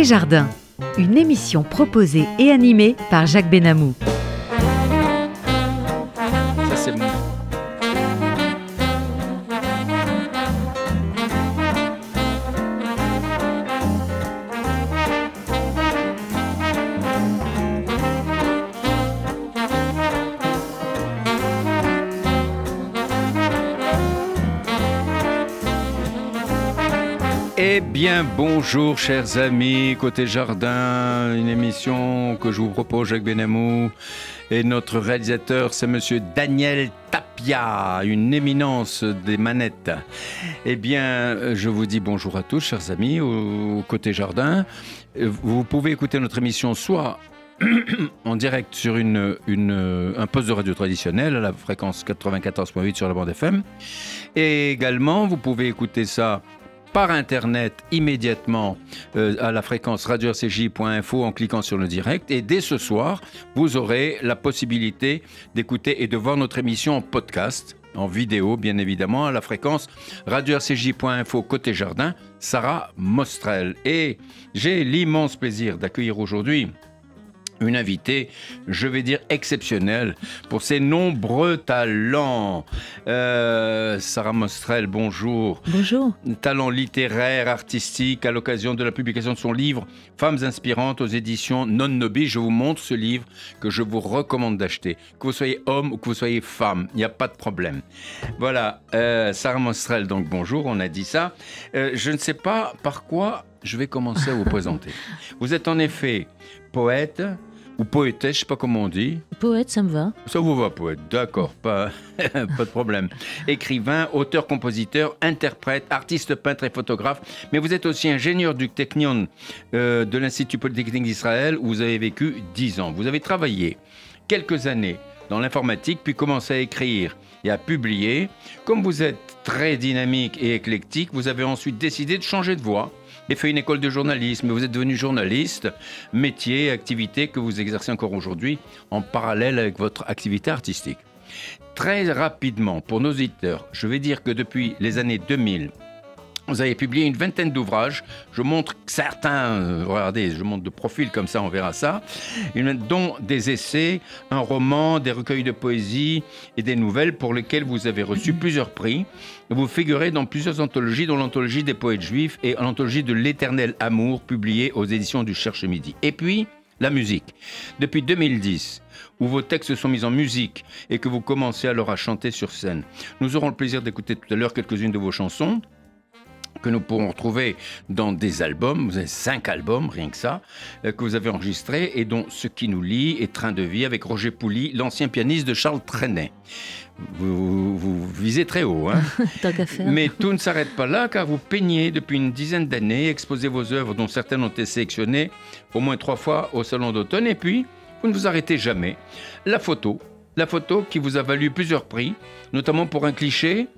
Jardin, une émission proposée et animée par Jacques Benamou. Bonjour chers amis, côté jardin, une émission que je vous propose Jacques Benamou. Et notre réalisateur, c'est monsieur Daniel Tapia, une éminence des manettes. Eh bien, je vous dis bonjour à tous, chers amis, au côté jardin. Vous pouvez écouter notre émission soit en direct sur une, un poste de radio traditionnel à la fréquence 94.8 sur la bande FM. Et également, vous pouvez écouter ça par Internet immédiatement euh, à la fréquence radio-rcj.info en cliquant sur le direct. Et dès ce soir, vous aurez la possibilité d'écouter et de voir notre émission en podcast, en vidéo bien évidemment, à la fréquence radio-rcj.info côté jardin, Sarah Mostrel. Et j'ai l'immense plaisir d'accueillir aujourd'hui une invitée, je vais dire exceptionnelle, pour ses nombreux talents. Euh, Sarah Mostrel, bonjour. Bonjour. Talent littéraire, artistique, à l'occasion de la publication de son livre Femmes inspirantes aux éditions Non Nobi. Je vous montre ce livre que je vous recommande d'acheter. Que vous soyez homme ou que vous soyez femme, il n'y a pas de problème. Voilà, euh, Sarah Mostrel, donc bonjour, on a dit ça. Euh, je ne sais pas par quoi je vais commencer à vous présenter. Vous êtes en effet poète, ou poétesse, je sais pas comment on dit. Poète, ça me va. Ça vous va, poète, d'accord, pas, pas de problème. Écrivain, auteur, compositeur, interprète, artiste, peintre et photographe, mais vous êtes aussi ingénieur du Technion euh, de l'Institut Polytechnique d'Israël où vous avez vécu 10 ans. Vous avez travaillé quelques années dans l'informatique, puis commencé à écrire et à publier. Comme vous êtes très dynamique et éclectique, vous avez ensuite décidé de changer de voie et fait une école de journalisme. Vous êtes devenu journaliste, métier, activité que vous exercez encore aujourd'hui en parallèle avec votre activité artistique. Très rapidement, pour nos auditeurs, je vais dire que depuis les années 2000, vous avez publié une vingtaine d'ouvrages. Je montre certains, euh, regardez, je montre de profil comme ça, on verra ça, dont des essais, un roman, des recueils de poésie et des nouvelles pour lesquels vous avez reçu plusieurs prix. Vous figurez dans plusieurs anthologies, dont l'anthologie des poètes juifs et l'anthologie de l'éternel amour, publiée aux éditions du Cherche Midi. Et puis, la musique. Depuis 2010, où vos textes sont mis en musique et que vous commencez alors à chanter sur scène. Nous aurons le plaisir d'écouter tout à l'heure quelques-unes de vos chansons que nous pourrons retrouver dans des albums, vous avez cinq albums, rien que ça, euh, que vous avez enregistrés et dont Ce qui nous lie est Train de vie avec Roger Pouli, l'ancien pianiste de Charles Trenet. Vous, vous, visez très haut, hein Tant qu'à faire. Mais tout ne s'arrête pas là, car vous peignez depuis une dizaine d'années, exposez vos œuvres, dont certaines ont été sélectionnées au moins trois fois au Salon d'automne, et puis vous ne vous arrêtez jamais. La photo, la photo qui vous a valu plusieurs prix, notamment pour un cliché,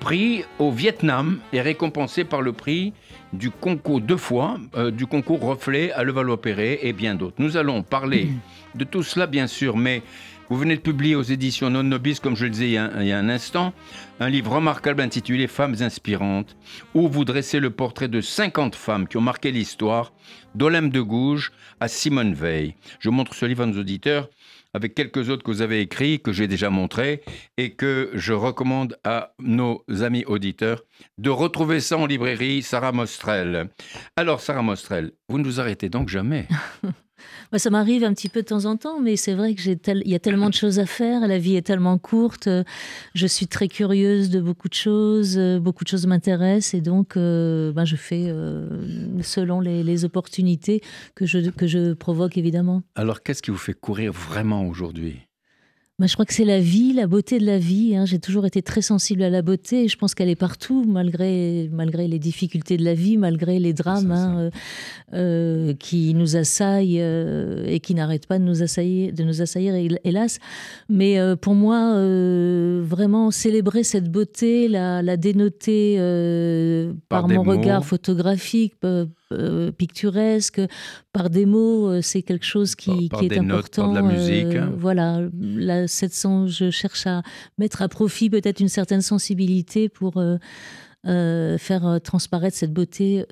prix au Vietnam et récompensé par le prix du concours deux fois, euh, du concours Reflet à Levallois-Perret et bien d'autres. Nous allons parler de tout cela, bien sûr, mais vous venez de publier aux éditions Non Nobis, comme je le disais il y, a, il y, a, un instant, un livre remarquable intitulé Femmes inspirantes, où vous dressez le portrait de 50 femmes qui ont marqué l'histoire, d'Olympe de Gouges à Simone Veil. Je montre ce livre à nos auditeurs avec quelques autres que vous avez écrits, que j'ai déjà montrés, et que je recommande à nos amis auditeurs de retrouver ça en librairie, Sarah Mostrel. Alors, Sarah Mostrel, vous ne vous arrêtez donc jamais Moi, ça m'arrive un petit peu de temps en temps, mais c'est vrai qu'il tel... y a tellement de choses à faire, la vie est tellement courte, je suis très curieuse de beaucoup de choses, beaucoup de choses m'intéressent, et donc euh, ben, je fais euh, selon les, les, opportunités que je, que je provoque, évidemment. Alors, qu'est-ce qui vous fait courir vraiment aujourd'hui? Je crois que c'est la vie, la beauté de la vie. Hein. J'ai toujours été très sensible à la beauté et je pense qu'elle est partout, malgré, malgré les difficultés de la vie, malgré les drames hein, euh, euh, qui nous assaillent euh, et qui n'arrêtent pas de nous assaillir, de nous assaillir hélas. Mais pour moi, vraiment célébrer cette beauté, la, la dénoter par, par mon mots. regard photographique, euh, picturesque, par des mots, euh, c'est quelque chose qui, par, qui par est important. Notes, par de la musique. Euh, voilà, la 700, je cherche à mettre à profit peut-être une certaine sensibilité pour euh, faire transparaître cette beauté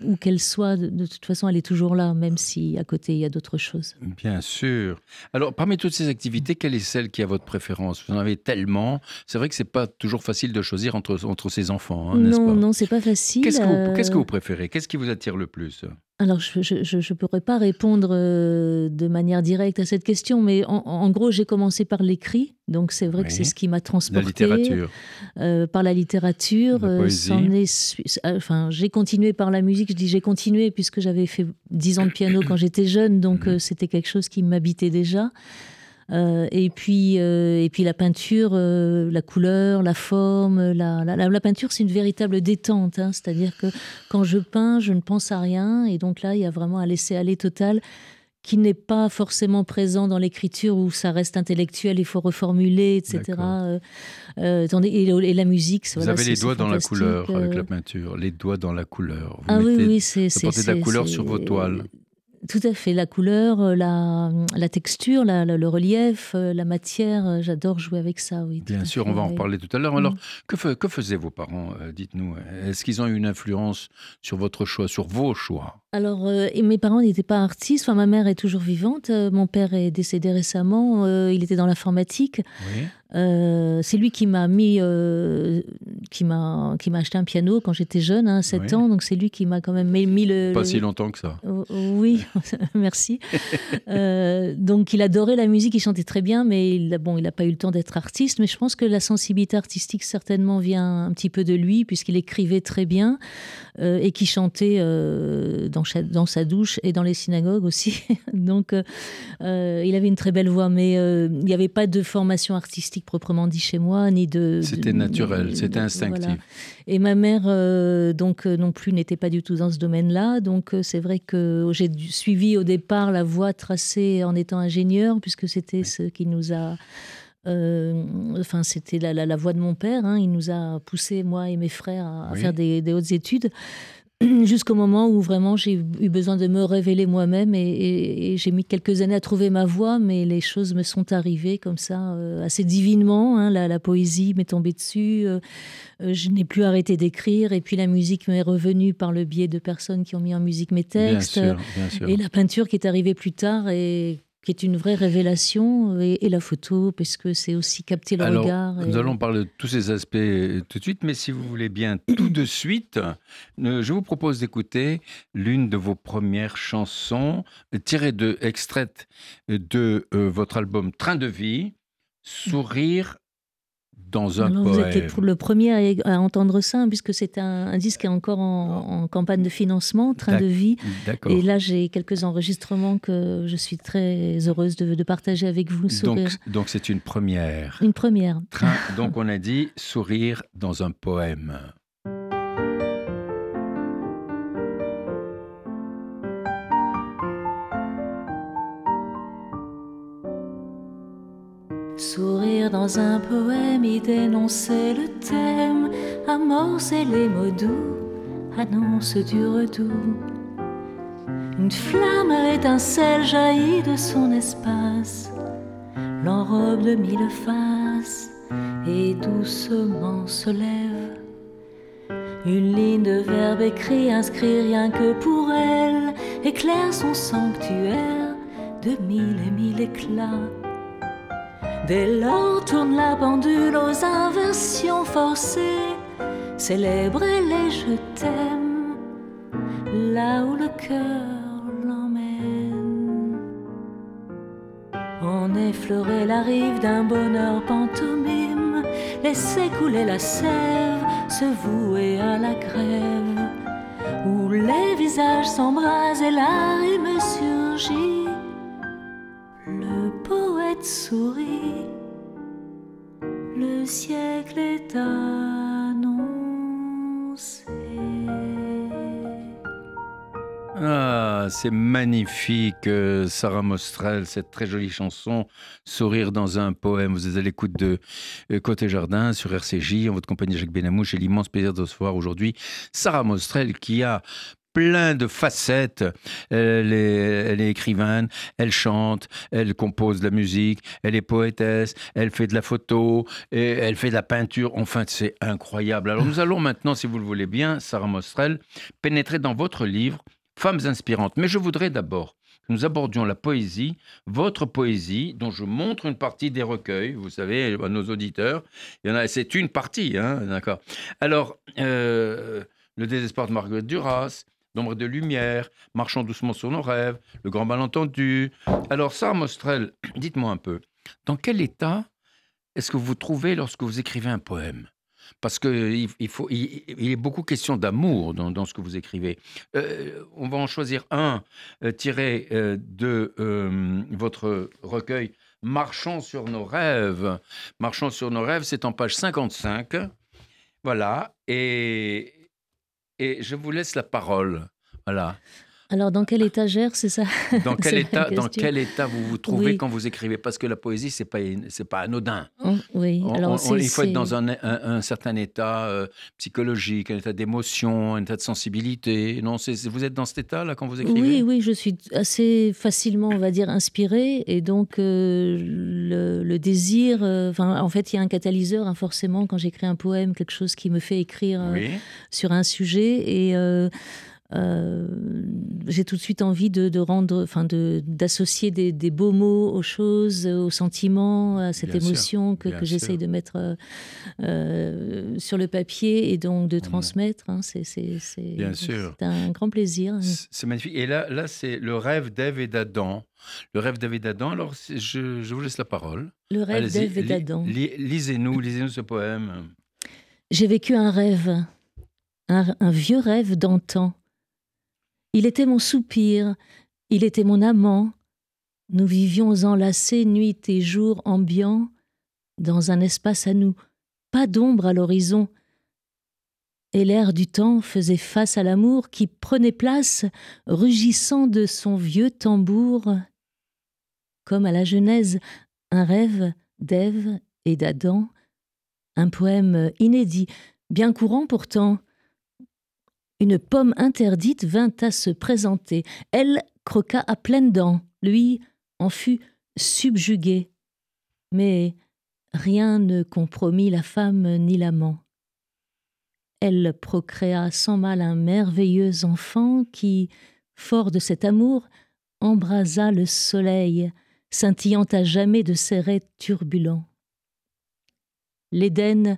où qu'elle soit. De, de, toute façon, elle est toujours là, même si à côté il y a d'autres choses. Bien sûr. Alors, parmi toutes ces activités, quelle est celle qui a votre préférence? Vous en avez tellement. C'est vrai que c'est pas toujours facile de choisir entre entre ses enfants, hein, n'est-ce pas? Non, c'est pas facile. Qu'est-ce que, vous, qu'est-ce que vous préférez? Qu'est-ce qui vous attire le plus? Alors, je ne pourrais pas répondre euh, de manière directe à cette question, mais en, en gros, j'ai commencé par l'écrit. Donc, c'est vrai oui. que c'est ce qui m'a transporté. La littérature. Euh, par la littérature. La poésie. Est, enfin, j'ai continué par la musique. Je dis j'ai continué puisque j'avais fait 10 ans de piano quand j'étais jeune. Donc, euh, c'était quelque chose qui m'habitait déjà. Euh, et, puis, euh, et puis la peinture, euh, la couleur, la forme. La, la, la peinture, c'est une véritable détente. Hein, C'est-à-dire que quand je peins, je ne pense à rien. Et donc là, il y a vraiment un laisser-aller total qui n'est pas forcément présent dans l'écriture où ça reste intellectuel, il faut reformuler, etc. Et, et, la musique, vous voilà, avez les doigts dans la couleur avec la peinture, les doigts dans la couleur. Vous ah mettez, oui, oui, c'est de la couleur sur vos toiles. Tout à fait, la couleur, euh, la, la texture, la, la, le relief, euh, la matière, euh, j'adore jouer avec ça, oui. Bien sûr, fait, on va en oui. reparler tout à l'heure. Alors, Mm. que, que faisaient vos parents Dites-nous, est-ce qu'ils ont eu une influence sur votre choix, sur vos choix? Alors, euh, et mes parents n'étaient pas artistes, enfin, ma mère est toujours vivante, mon père est décédé récemment, euh, il était dans l'informatique. Oui. Euh, c'est lui qui m'a mis, euh, qui m'a, qui m'a acheté un piano quand j'étais jeune, hein, 7 Oui. ans. Donc c'est lui qui m'a quand même mis, mis le. Pas le- si longtemps que ça. Oh, Oui, merci. Euh, donc il adorait la musique, il chantait très bien, mais il a, bon, il n'a pas eu le temps d'être artiste. Mais je pense que la sensibilité artistique certainement vient un petit peu de lui, puisqu'il écrivait très bien et qui chantait dans, dans sa douche et dans les synagogues aussi. donc il avait une très belle voix, mais il n'y avait pas de formation artistique proprement dit chez moi, ni de. C'était naturel, c'était instinctif. voilà. Et ma mère, euh, donc euh, non plus, n'était pas du tout dans ce domaine-là. Donc euh, c'est vrai que j'ai suivi au départ la voie tracée en étant ingénieur, puisque c'était ce qui nous a. euh, enfin, c'était la, la, de mon père. hein. Il nous a poussé, moi et mes frères, à, faire des, des hautes études. Jusqu'au moment où vraiment j'ai eu besoin de me révéler moi-même et, et- et j'ai mis quelques années à trouver ma voie, mais les choses me sont arrivées comme ça, euh, assez divinement. hein. La, la poésie m'est tombée dessus, euh, euh, je n'ai plus arrêté d'écrire et puis la musique m'est revenue par le biais de personnes qui ont mis en musique mes Bien textes. sûr, bien sûr. Et la peinture qui est arrivée plus tard et qui est une vraie révélation, et, et la photo, parce que c'est aussi capter le Alors, regard. et- nous allons parler de tous ces aspects euh, tout de suite, mais si vous voulez bien tout de suite, euh, je vous propose d'écouter l'une de vos premières chansons, euh, tirée de, extraite de euh, votre album Train de vie, Sourire dans un Alors, vous poème. le, premier à, entendre ça, hein, puisque c'est un, un disque qui est encore en, en campagne de financement, Train de vie. Et là, j'ai quelques enregistrements que je suis très heureuse de, de partager avec vous. Donc, Sourire. donc c'est une première. Une première. Train, donc on a dit sourire dans un poème. Dans un poème, y dénoncer le thème, amorcer les mots doux, annonce du retour. Une flamme étincelle jaillit de son espace, l'enrobe de mille faces et doucement se lève. Une ligne de verbe écrit inscrit rien que pour elle, éclaire son sanctuaire de mille et mille éclats. Dès lors tourne la pendule aux inversions forcées, célébrer les je t'aime, là où le cœur l'emmène. On effleurait la rive d'un bonheur pantomime, laisser couler la sève, se vouer à la grève, où les visages s'embrasent et la rime le siècle est annoncé. Ah, c'est magnifique, euh, Sarah Mostrel, cette très jolie chanson, Sourire dans un poème. Vous êtes à l'écoute de euh, Côté Jardin sur RCJ, en votre compagnie Jacques Benamou. J'ai l'immense plaisir de recevoir aujourd'hui Sarah Mostrel qui a plein de facettes. Elle est, elle est écrivaine, elle chante, elle compose de la musique, elle est poétesse, elle fait de la photo, elle fait de la peinture. Enfin, c'est incroyable. Alors nous allons maintenant, si vous le voulez bien, Sarah Mostrel, pénétrer dans votre livre Femmes inspirantes. Mais je voudrais d'abord que nous abordions la poésie, votre poésie, dont je montre une partie des recueils, vous savez, à nos auditeurs. Il y en a, c'est une partie, hein, d'accord. Alors, euh, Le désespoir de Marguerite Duras, Nombre de lumière, Marchons doucement sur nos rêves, Le grand malentendu. Alors, Sarah Mostrel, dites-moi un peu, dans quel état est-ce que vous vous trouvez lorsque vous écrivez un poème? Parce qu'il il faut, il, est beaucoup question d'amour dans, ce que vous écrivez. Euh, on va en choisir un euh, tiré euh, de euh, votre recueil Marchons sur nos rêves. Marchons sur nos rêves, c'est en page 55. Voilà. Et, et je vous laisse la parole. Voilà. Alors, dans quelle étagère, c'est ça? Dans quel, état, dans quel état vous vous trouvez Oui. quand vous écrivez? Parce que la poésie, c'est pas, c'est pas anodin. Oh, Oui, On- alors on- il faut être dans un, un- un certain état euh, psychologique, un état d'émotion, un état de sensibilité. Non, vous êtes dans cet état-là quand vous écrivez? Oui, oui, je suis assez facilement, on va dire, inspirée. Et donc, euh, le, le désir, euh, en fait, il y a un catalyseur, hein, forcément, quand j'écris un poème, quelque chose qui me fait écrire Oui. sur un sujet. Et euh, euh, j'ai tout de suite envie de, de rendre, enfin, de- d'associer des, des beaux mots aux choses, aux sentiments, à cette Bien sûr, émotion que, j'essaye de mettre euh, euh, sur le papier et donc de transmettre. hein. c'est, c'est, c'est- Bien sûr. C'est un grand plaisir. C'est magnifique. Et là, là c'est le rêve d'Ève et d'Adam. Le rêve d'Ève et d'Adam. Alors, je, je vous laisse la parole. Le rêve d'Ève et li- d'Adam. li- Lisez-nous, lisez-nous ce poème. J'ai vécu un rêve, un, un vieux rêve d'antan. Il était mon soupir, il était mon amant. Nous vivions enlacés nuit et jour ambiant, dans un espace à nous, pas d'ombre à l'horizon. Et l'air du temps faisait face à l'amour qui prenait place, rugissant de son vieux tambour. Comme à la Genèse, un rêve d'Ève et d'Adam, un poème inédit, bien courant pourtant. Une pomme interdite vint à se présenter. Elle croqua à pleines dents. Lui en fut subjugué. Mais rien ne compromit la femme ni l'amant. Elle procréa sans mal un merveilleux enfant qui, fort de cet amour, embrasa le soleil, scintillant à jamais de ses raies turbulents. L'Éden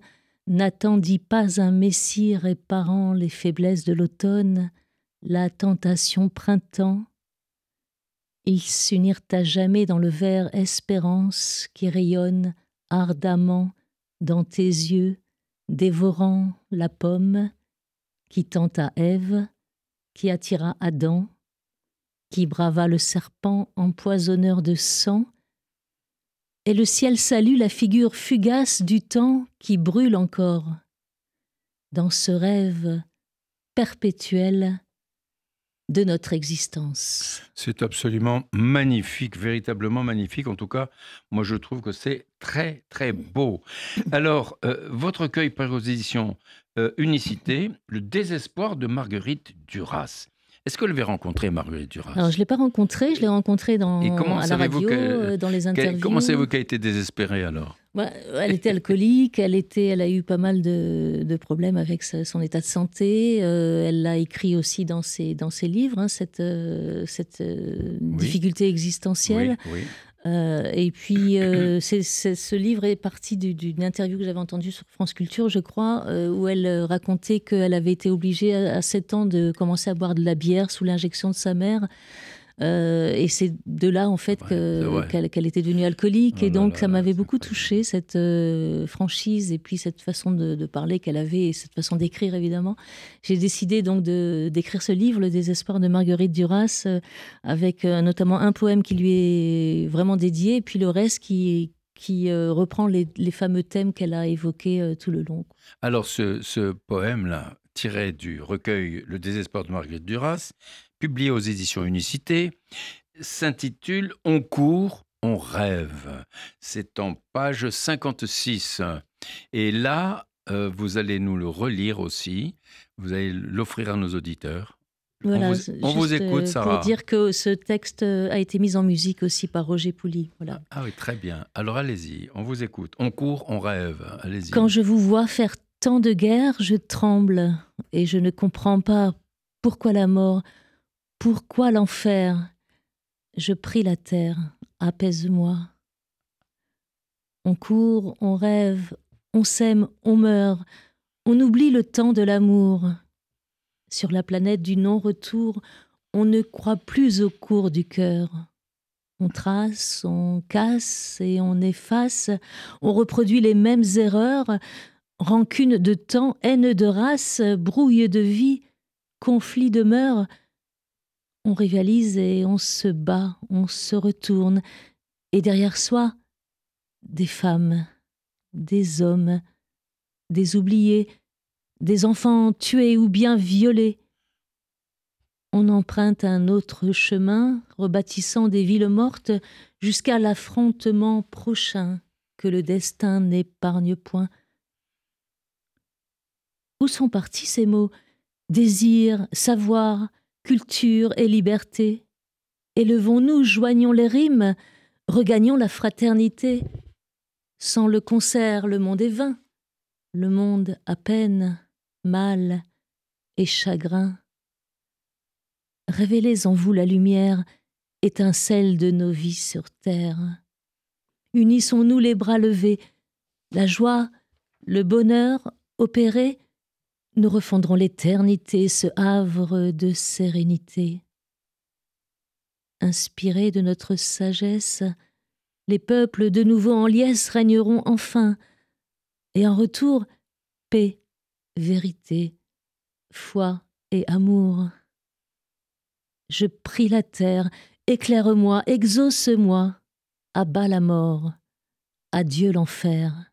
n'attendit pas un Messie réparant les faiblesses de l'automne, la tentation printemps. Ils s'unirent à jamais dans le vert espérance qui rayonne ardemment dans tes yeux, dévorant la pomme qui tenta Ève, qui attira Adam, qui brava le serpent empoisonneur de sang, et le ciel salue la figure fugace du temps qui brûle encore. Dans ce rêve perpétuel de notre existence. C'est absolument magnifique, véritablement magnifique. En tout cas, moi, je trouve que c'est très, très beau. Alors, euh, votre recueil paru aux éditions euh, Unicité, Le désespoir de Marguerite Duras. Est-ce que vous l'avez rencontré, Marguerite Duras? Alors, je ne l'ai pas rencontrée, je l'ai rencontrée dans, Et comment à la radio, euh, dans les interviews. Comment savez-vous qu'elle a été désespérée alors? Ouais, elle était alcoolique, elle, était, elle a eu pas mal de, de problèmes avec sa- son état de santé. euh, elle l'a écrit aussi dans ses, dans ses livres, hein, cette, euh, cette euh, difficulté existentielle. Oui, oui. Euh, et puis, euh, ce livre est parti du- d'une interview que j'avais entendue sur France Culture, je crois, euh, où elle racontait qu'elle avait été obligée à, à 7 ans de commencer à boire de la bière sous l'injection de sa mère. Euh, et c'est de là, en fait, Ouais, qu'elle était devenue alcoolique. Oh et donc, là ça m'avait beaucoup incroyable. touché cette euh, franchise et puis cette façon de, de parler qu'elle avait et cette façon d'écrire, évidemment. J'ai décidé donc d'écrire ce livre, Le désespoir de Marguerite Duras, euh, avec notamment un poème qui lui est vraiment dédié, et puis le reste qui, qui euh, reprend les, les fameux thèmes qu'elle a évoqués euh, tout le long. Alors, ce, ce poème-là, tiré du recueil Le désespoir de Marguerite Duras, publié aux éditions Unicité, s'intitule On court, on rêve. C'est en page 56. Et là, euh, vous allez nous le relire aussi. Vous allez l'offrir à nos auditeurs. Voilà, on vous, écoute, Sarah. Pour dire que ce texte a été mis en musique aussi par Roger Pouli. Voilà. Ah, ah oui, très bien. Alors allez-y, on vous écoute. On court, on rêve. Allez-y. Quand je vous vois faire tant de guerres, je tremble et je ne comprends pas pourquoi la mort, pourquoi l'enfer? Je prie la terre, apaise-moi. On court, on rêve, on s'aime, on meurt, on oublie le temps de l'amour. Sur la planète du non-retour, on ne croit plus au cours du cœur. On trace, on casse et on efface, on reproduit les mêmes erreurs, rancune de temps, haine de race, brouille de vie, conflit de mœurs. On rivalise et on se bat, on se retourne, et derrière soi, des femmes, des hommes, des oubliés, des enfants tués ou bien violés. On emprunte un autre chemin, rebâtissant des villes mortes jusqu'à l'affrontement prochain que le destin n'épargne point. Où sont partis ces mots? Désir, savoir, culture et liberté Élevons-nous, joignons les rimes, regagnons la fraternité. Sans le concert, le monde est vain, le monde à peine, mal et chagrin. Révélez en vous la lumière, étincelle de nos vies sur terre. Unissons-nous les bras levés, la joie, le bonheur opérés, nous refondrons l'éternité, ce havre de sérénité. Inspirés de notre sagesse, les peuples de nouveau en liesse régneront enfin, et en retour, paix, vérité, foi et amour. Je prie la terre, éclaire-moi, exauce-moi, abat la mort, adieu l'enfer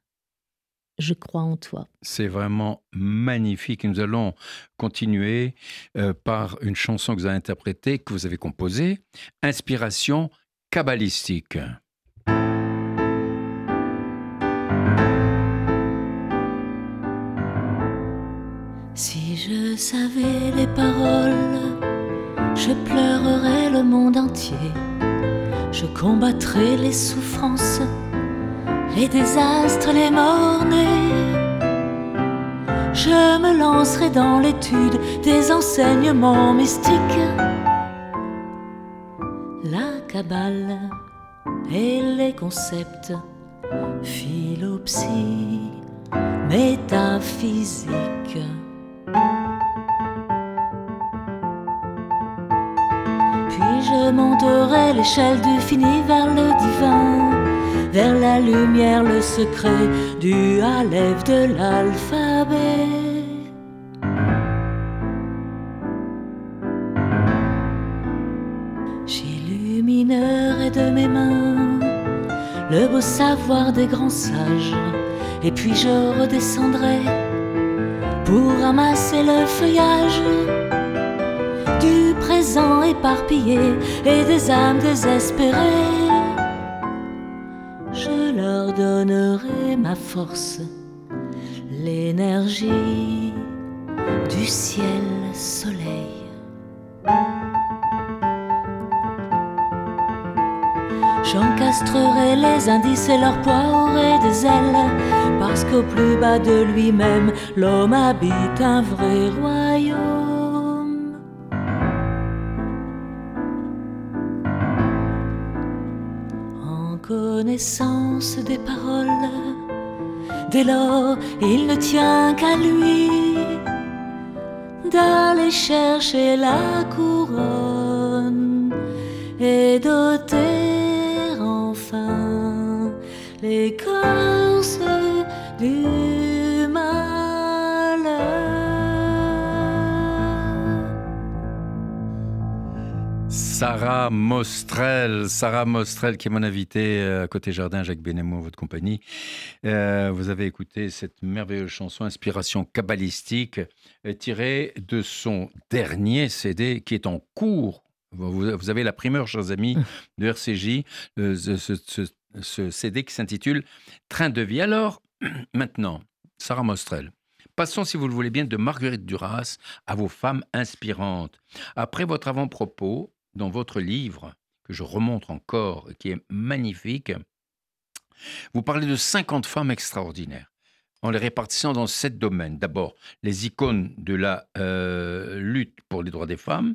je crois en toi. C'est vraiment magnifique. nous allons continuer euh, par une chanson que vous avez interprétée, que vous avez composée, Inspiration kabbalistique. Si je savais les paroles, je pleurerais le monde entier. Je combattrais les souffrances les désastres, les morts-nés. Je me lancerai dans l'étude des enseignements mystiques. La cabale et les concepts, philopsie, métaphysique. Puis je monterai l'échelle du fini vers le divin vers la lumière le secret du Aleph de l'alphabet. J'illuminerai de mes mains le beau savoir des grands sages, et puis je redescendrai pour ramasser le feuillage du présent éparpillé et des âmes désespérées donnerai ma force, l'énergie du ciel soleil. J'encastrerai les indices et leur poids aurait des ailes, parce qu'au plus bas de lui-même, l'homme habite un vrai royaume. Connaissance des paroles. Dès lors, il ne tient qu'à lui d'aller chercher la couronne et d'ôter enfin l'écorce du Sarah Mostrel, Sarah Mostrel qui est mon invitée euh, à côté jardin, Jacques Benemo, votre compagnie. Euh, vous avez écouté cette merveilleuse chanson Inspiration kabbalistique euh, tirée de son dernier CD qui est en cours. Vous, avez la primeur, chers amis, de RCJ, ce, ce CD qui s'intitule Train de vie. Alors, maintenant, Sarah Mostrel, Passons, si vous le voulez bien, de Marguerite Duras à vos femmes inspirantes. Après votre avant-propos, dans votre livre, que je remonte encore, qui est magnifique, vous parlez de 50 femmes extraordinaires en les répartissant dans sept domaines. D'abord, les icônes de la euh, lutte pour les droits des femmes,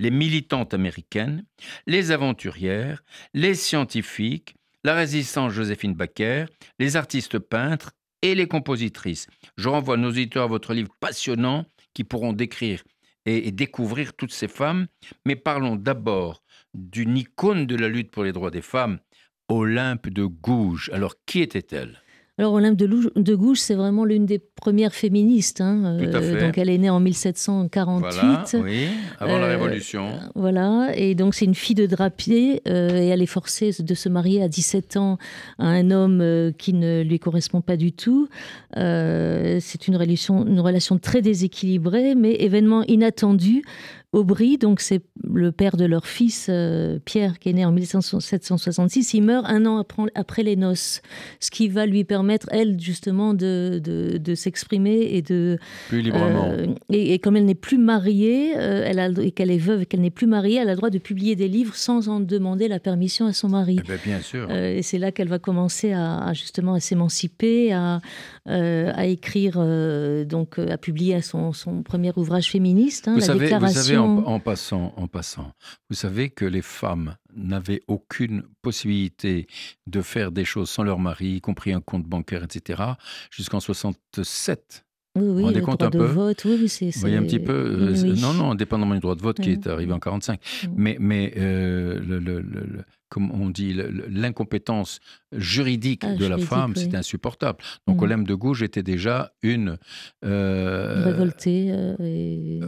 les militantes américaines, les aventurières, les scientifiques, la résistance Joséphine Baker, les artistes peintres et les compositrices. Je renvoie nos auditeurs à votre livre passionnant qui pourront décrire et, découvrir toutes ces femmes. Mais parlons d'abord d'une icône de la lutte pour les droits des femmes, Olympe de Gouges. Alors, qui était-elle? Alors Olympe de, Gouges, c'est vraiment l'une des premières féministes. Hein, euh, donc elle est née en 1748. Voilà, oui, avant la euh, Révolution. voilà, et donc c'est une fille de drapier euh, et elle est forcée de se marier à 17 ans à un homme qui ne lui correspond pas du tout. c'est une relation, une relation très déséquilibrée, mais événement inattendu. Aubry, donc c'est le père de leur fils euh, Pierre, qui est né en 1766, il meurt un an après, les noces, ce qui va lui permettre, elle, justement, de, de, s'exprimer et de... Plus librement. Euh, et, comme elle n'est plus mariée, euh, elle a, et qu'elle est veuve et qu'elle n'est plus mariée, elle a le droit de publier des livres sans en demander la permission à son mari. Eh ben, bien sûr. et c'est là qu'elle va commencer à, justement à s'émanciper, à, à écrire, donc à publier son, son premier ouvrage féministe, hein, la déclaration en, passant, en passant, vous savez que les femmes n'avaient aucune possibilité de faire des choses sans leur mari, y compris un compte bancaire, etc., jusqu'en 67. Oui, oui, le droit un de vote, oui, oui c'est... Vous voyez un petit peu, euh, non, non, indépendamment du droit de vote qui est arrivé en 45, mais, mais euh, le, le, comme on dit, l'incompétence juridique ah, de la femme, c'est insupportable. Donc. Olympe de Gouges était déjà une... Euh, Révoltée. et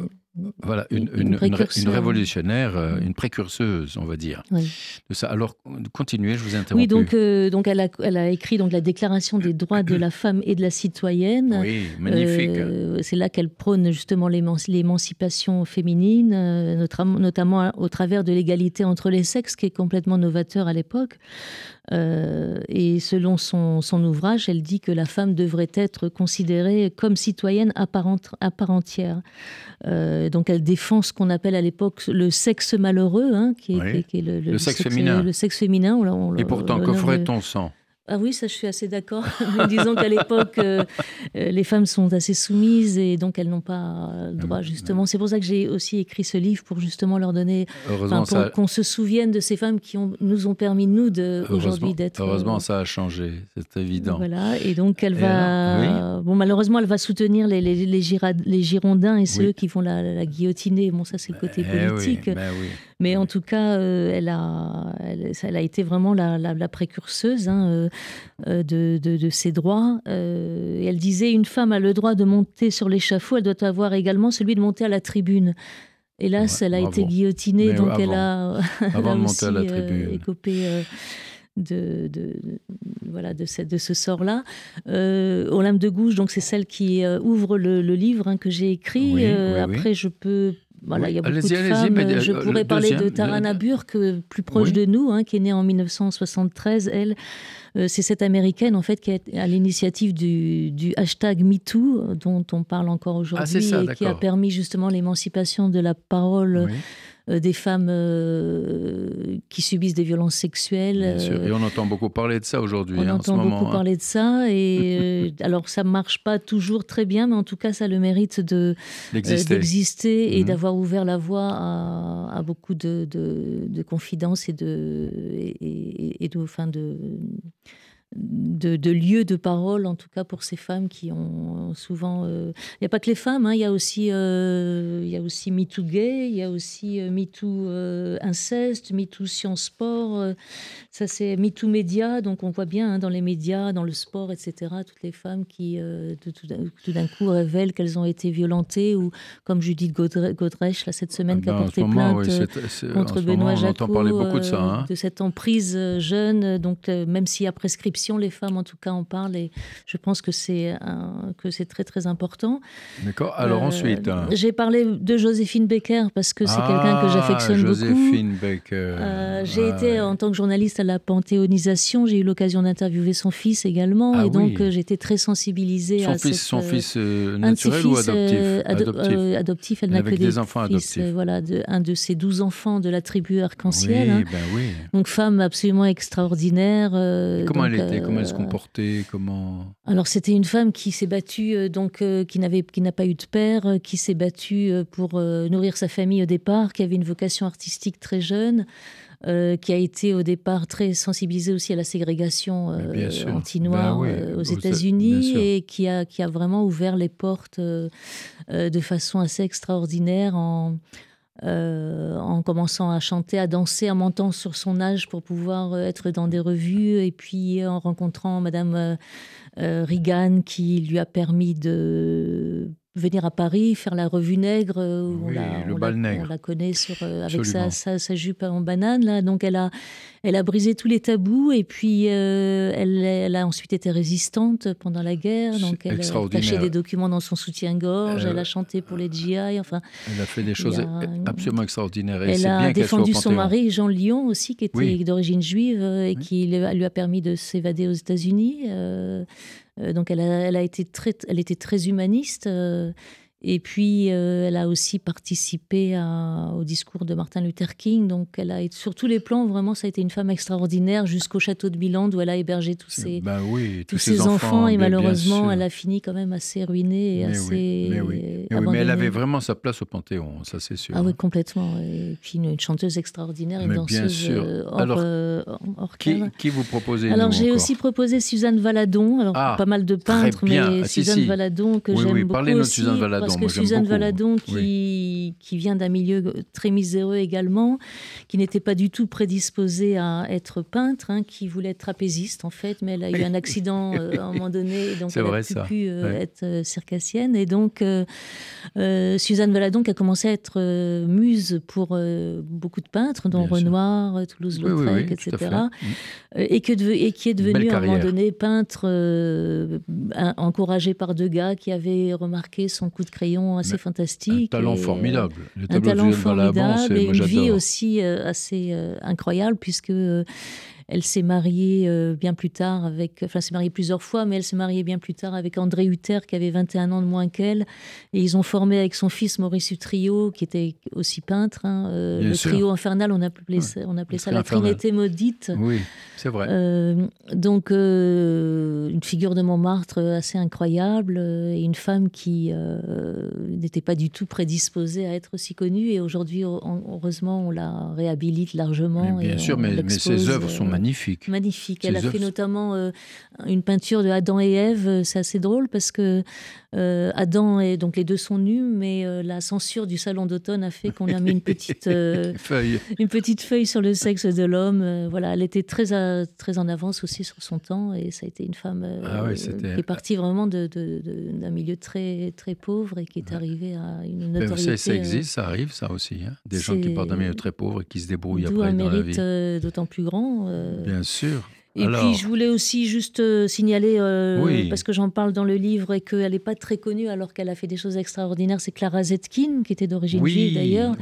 voilà, une, une, une, révolutionnaire, euh, une précurseuse, on va dire. De ça. Alors, continuez, je vous interromps. Oui, donc, euh, donc elle, a, elle a écrit donc, la Déclaration des droits de la femme et de la citoyenne. Oui, magnifique. Euh, c'est là qu'elle prône justement l'émancipation féminine, notamment au travers de l'égalité entre les sexes, qui est complètement novateur à l'époque. Et selon son, son, ouvrage, elle dit que la femme devrait être considérée comme citoyenne à part, à part entière. Euh, donc elle défend ce qu'on appelle à l'époque le sexe malheureux, hein, qui, est, le, sexe, féminin. Le sexe féminin. Et pourtant, qu'offrait-on sang ah oui, ça je suis assez d'accord. Disons qu'à l'époque, euh, euh, les femmes sont assez soumises et donc elles n'ont pas le droit justement. C'est pour ça que j'ai aussi écrit ce livre pour justement leur donner, pour qu'on se souvienne de ces femmes qui ont, nous ont permis nous de aujourd'hui d'être. Heureusement, ça a changé, c'est évident. Voilà, et donc elle va, bon malheureusement, elle va soutenir les, les, les, Girondins et ceux qui vont la, guillotiner. Bon, ça c'est le côté eh politique. Ben Mais en tout cas, euh, elle, a, elle, a été vraiment la, la, précurseuse hein, euh, de, de, ces droits. Euh, et elle disait une femme a le droit de monter sur l'échafaud, elle doit avoir également celui de monter à la tribune. Hélas, elle a été guillotinée, donc elle a, avant de monter à la tribune. écopé de, de, voilà, de, cette, de ce sort-là. Euh, Olympe de Gouges, donc c'est celle qui ouvre le, livre hein, que j'ai écrit. après, je peux voilà, il y a beaucoup de femmes. Je pourrais parler de Tarana Burke, plus proche de nous, hein, qui est née en 1973. Elle, euh, c'est cette américaine en fait qui est à l'initiative du, du, hashtag MeToo, dont on parle encore ah, aujourd'hui, et qui a permis justement l'émancipation de la parole. Euh, des femmes euh, qui subissent des violences sexuelles. Et on entend beaucoup parler de ça aujourd'hui. On hein, entend beaucoup hein. parler de ça. Et alors, ça ne marche pas toujours très bien, mais en tout cas, ça a le mérite d'exister et mhm. d'avoir ouvert la voie à, beaucoup de, de, confidences et de, et, et de, enfin de de, lieux de parole, en tout cas pour ces femmes qui ont souvent. Euh, il n'y a pas que les femmes, hein, il y a aussi, euh, il y a aussi MeToo gay, il y a aussi euh, MeToo inceste, MeToo science sport. ça c'est MeToo média, donc on voit bien hein, dans les médias, dans le sport, etc. Toutes les femmes qui tout d'un coup révèlent qu'elles ont été violentées ou comme Judith Godrèche là cette semaine qui a porté plainte contre Benoît Jacot beaucoup de, ça, hein. de cette emprise jeune, donc même s'il y a prescription les femmes en tout cas en parlent et je pense que c'est que c'est très très important. D'accord. Alors ensuite, hein. j'ai parlé de Joséphine Baker parce que c'est quelqu'un que ah, j'affectionne beaucoup. Joséphine Baker. j'ai été en tant que journaliste à la panthéonisation. J'ai eu l'occasion d'interviewer son fils également ah et donc j'ai été très sensibilisée son à fils, son fils naturel ou adoptif, adoptif. adoptif. Elle n'a que des, enfants adoptifs. voilà, de, un de ses douze enfants de la tribu arc-en-ciel. Hein. Ben oui. Donc femme absolument extraordinaire. Euh, comment elle était? Comment elle se euh, comportait Comment Alors c'était une femme qui s'est battue, euh, donc qui n'avait, qui n'a pas eu de père, qui s'est battue pour nourrir sa famille au départ, qui avait une vocation artistique très jeune. qui a été au départ très sensibilisée aussi à la ségrégation anti-noire ben aux États-Unis et qui a, qui a vraiment ouvert les portes de façon assez extraordinaire en, euh, en commençant à chanter, à danser, en montant sur son âge pour pouvoir euh, être dans des revues, et puis en rencontrant Madame euh, Reagan qui lui a permis de venir à Paris, faire la revue Nègre, on, la, le bal nègre. on la connaît sur, avec sa, sa, jupe en banane. Là. Donc elle a, elle a brisé tous les tabous et puis euh, elle, a ensuite été résistante pendant la guerre. Donc elle a caché des documents dans son soutien-gorge. elle a chanté pour les GI. Enfin, elle a fait des choses absolument extraordinaires. elle a défendu son mari Jean Lyon aussi, qui était d'origine juive euh, et qui lui a permis de s'évader aux États-Unis. Euh, donc elle, a, elle, a, été très, elle était très humaniste. Et puis, euh, elle a aussi participé au discours de Martin Luther King. Donc, elle a sur tous les plans, vraiment, ça a été une femme extraordinaire jusqu'au château de Milan où elle a hébergé tous ses, bah oui, tous, ses enfants. et malheureusement, elle a fini quand même assez ruinée et mais assez. mais, oui. mais, elle avait vraiment sa place au Panthéon, ça c'est sûr. Ah oui, complètement. Et puis, une, chanteuse extraordinaire, une danseuse bien sûr. Euh, hors, Alors, euh, qui, vous proposez Alors, j'ai aussi proposé Suzanne Valadon. Alors, ah, pas mal de peintres, mais ah, Suzanne Valadon que j'aime beaucoup. Parlez-nous de Suzanne Valadon parce que Suzanne Valadon, qui, qui vient d'un milieu très miséreux également, qui n'était pas du tout prédisposée à être peintre, hein, qui voulait être trapéziste en fait, mais elle a eu un accident euh, à un moment donné, donc elle n'a plus pu euh, être euh, circassienne. Et donc, Suzanne Valadon qui a commencé à être muse pour beaucoup de peintres, dont Renoir, Toulouse-Lautrec, etc. et, que et qui est devenue à un moment donné peintre encouragé par deux gars qui avaient remarqué son coup de crayon assez fantastique. Un talent formidable. un talent formidable et une vie aussi euh, assez euh, incroyable puisque euh, elle s'est mariée euh, bien plus tard avec, enfin, s'est mariée plusieurs fois, mais elle s'est mariée bien plus tard avec André Hutter, qui avait 21 ans de moins qu'elle. Et ils ont formé avec son fils Maurice Utrio, qui était aussi peintre, hein, euh, le trio infernal, on appelait ça, on appelait ça la Trinité maudite. Oui, c'est vrai. Euh, donc, une figure de Montmartre assez incroyable et une femme qui n'était pas du tout prédisposée à être aussi connue. Et aujourd'hui, heureusement, on la réhabilite largement. bien sûr, mais, mais, ses œuvres sont magnifiques magnifique. Magnifique. Elle a fait notamment euh, une peinture de Adam et Ève. C'est assez drôle parce que euh, Adam et donc les deux sont nus, mais euh, la censure du salon d'automne a fait qu'on a mis une petite feuille, une petite feuille sur le sexe de l'homme. voilà, elle était très très en avance aussi sur son temps et ça a été une femme ah qui est partie vraiment d'un de, milieu très très pauvre et qui est arrivée à une notoriété. Ça, existe, ça arrive, ça aussi. Hein. Des gens qui partent d'un milieu très pauvre et qui se débrouillent après un dans mérite d'autant plus grand. Bien sûr. Et puis je voulais aussi juste euh, signaler, euh, parce que j'en parle dans le livre et qu'elle n'est pas très connue alors qu'elle a fait des choses extraordinaires, c'est Clara Zetkin, qui était d'origine juive d'ailleurs,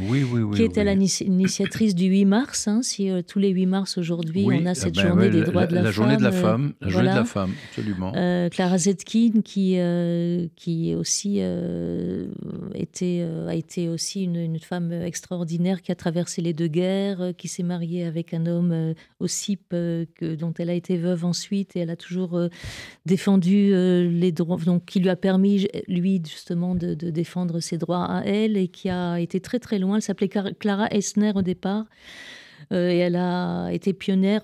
qui était l'initiatrice du 8 mars. Hein, si euh, tous les 8 mars aujourd'hui on a cette ah ben journée des droits de la, femme. La journée de la femme, la journée de la femme, absolument. Clara Zetkin qui, qui aussi, était, a été aussi une, une, femme extraordinaire qui a traversé les deux guerres, qui s'est mariée avec un homme aussi que, dont elle a été veuve ensuite et elle a toujours euh, défendu euh, les droits, donc qui lui a permis, lui, justement, de, défendre ses droits à elle et qui a été très très loin. Elle s'appelait Clara Esner au départ euh, et elle a été pionnière,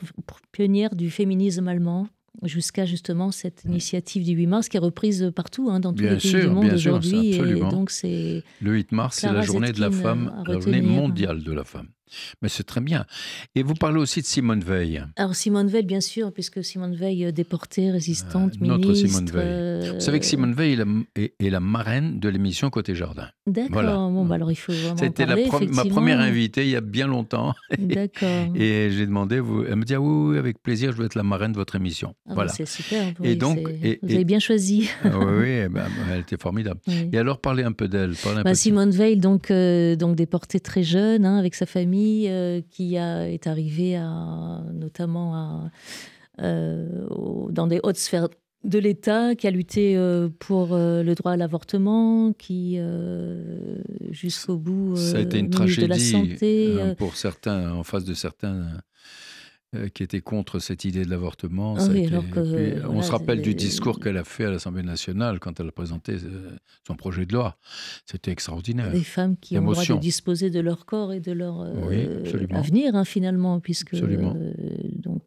pionnière du féminisme allemand jusqu'à justement cette initiative du 8 mars qui est reprise partout hein, dans tous les pays du monde aujourd'hui. donc c'est le 8 mars, c'est la journée de la femme, la journée mondiale de la femme. Mais c'est très bien. Et vous parlez aussi de Simone Veil. Alors Simone Veil, bien sûr, puisque Simone Veil, euh, déportée, résistante, euh, notre Simone Veil. Euh, vous savez que Simone Veil est la, marraine de l'émission Côté Jardin. D'accord. Bon, bah alors il faut vraiment C'était ma première invitée il y a bien longtemps. D'accord. et j'ai demandé, vous, elle me dit ah oui, avec plaisir, je veux être la marraine de votre émission. Ah bah, voilà. C'est super. et donc, vous avez bien choisi. Ah oui, oui eh ben, elle était formidable. Et alors, parlez un peu d'elle. Bah, Simone Veil, donc, donc déportée très jeune, hein, avec sa famille, euh, qui a, est arrivée à, notamment à, euh, dans des hautes sphères de l'État, qui a lutté euh, pour le droit à l'avortement, qui jusqu'au bout ça a été une tragédie de la santé, pour certains, en face de certains euh, qui était contre cette idée de l'avortement. Ah on se rappelle du discours qu'elle a fait à l'Assemblée nationale quand elle a présenté euh, son projet de loi. C'était extraordinaire. Des femmes qui ont le droit de disposer de leur corps et de leur euh, avenir, hein, finalement, puisque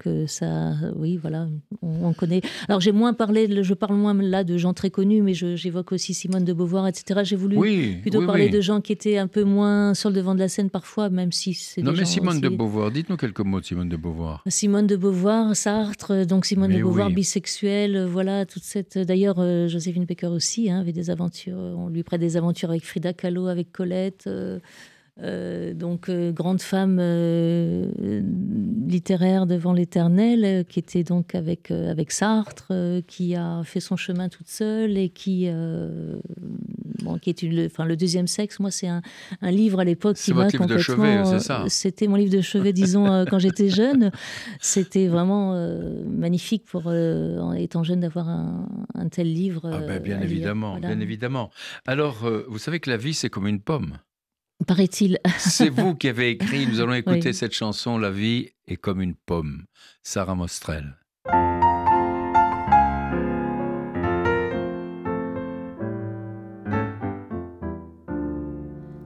donc ça, oui, voilà, on, connaît. Alors j'ai moins parlé, je parle moins là de gens très connus, mais j'évoque aussi Simone de Beauvoir, etc. J'ai voulu plutôt parler de gens qui étaient un peu moins sur le devant de la scène parfois, même si c'est. Non, mais Simone de Beauvoir, dites-nous quelques mots de Simone de Beauvoir. Simone de Beauvoir, Sartre, donc Simone de Beauvoir bisexuelle, euh, voilà, toute cette. D'ailleurs, euh, Joséphine Baker aussi hein, avait des aventures, on lui prête des aventures avec Frida Kahlo, avec Colette. Euh, euh, donc euh, grande femme euh, littéraire devant l'éternel, qui était donc avec, avec Sartre, qui a fait son chemin toute seule et qui, bon, qui est une, enfin, le deuxième sexe. Moi, c'est un, un, livre à l'époque qui m'a complètement. C'était mon livre de chevet, disons, quand j'étais jeune. C'était vraiment magnifique pour, en étant jeune, d'avoir un, un, tel livre. Ah ben, bien évidemment, bien évidemment. Alors, vous savez que la vie, c'est comme une pomme paraît-il. C'est vous qui avez écrit, nous allons écouter cette chanson, La vie est comme une pomme, Sarah Mostrel.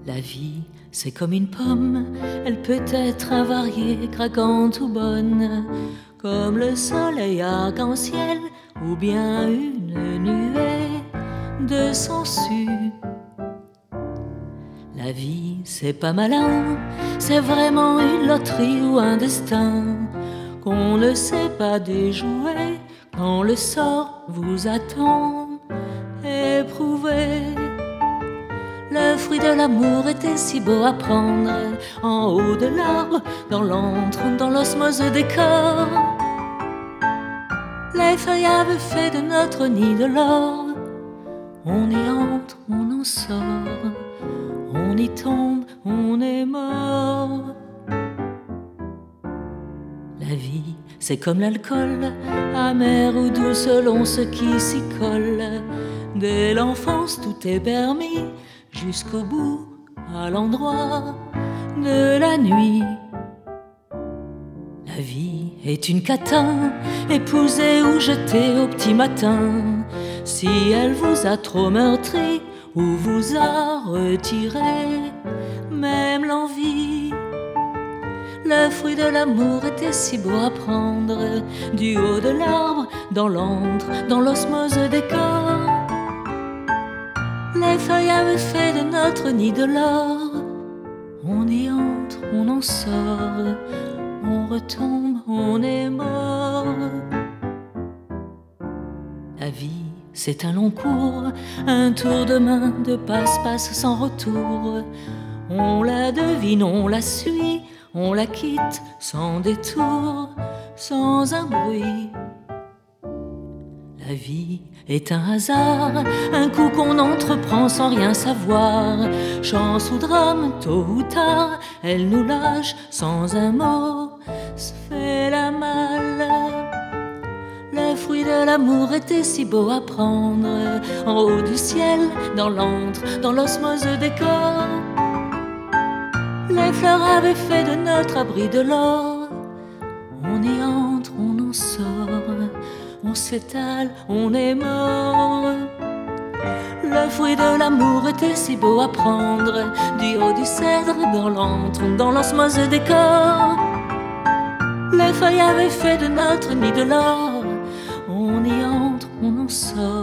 La vie, c'est comme une pomme, elle peut être avariée, craquante ou bonne, comme le soleil arc-en-ciel ou bien une nuée de sangsues la vie, c'est pas malin, c'est vraiment une loterie ou un destin qu'on ne sait pas déjouer quand le sort vous attend. Éprouvez. Le fruit de l'amour était si beau à prendre en haut de l'arbre, dans l'antre, dans l'osmose des corps. Les feuilles avaient fait de notre nid de l'or. On y entre, on en sort tombe, on est mort. La vie, c'est comme l'alcool, amer ou doux selon ce qui s'y colle. Dès l'enfance, tout est permis, jusqu'au bout, à l'endroit de la nuit. La vie est une catin, épousée ou jetée au petit matin. Si elle vous a trop meurtri, ou vous a retiré même l'envie. Le fruit de l'amour était si beau à prendre du haut de l'arbre, dans l'antre, dans l'osmose des corps. Les feuilles avaient fait de notre nid de l'or. On y entre, on en sort, on retombe, on est mort. La vie c'est un long cours, un tour de main de passe-passe sans retour. On la devine, on la suit, on la quitte sans détour, sans un bruit. La vie est un hasard, un coup qu'on entreprend sans rien savoir. Chance ou drame, tôt ou tard, elle nous lâche sans un mot, l'amour était si beau à prendre en haut du ciel, dans l'antre, dans l'osmose des corps. Les fleurs avaient fait de notre abri de l'or. On y entre, on en sort, on s'étale, on est mort. Le fruit de l'amour était si beau à prendre du haut du cèdre, dans l'antre, dans l'osmose des corps. Les feuilles avaient fait de notre nid de l'or entre,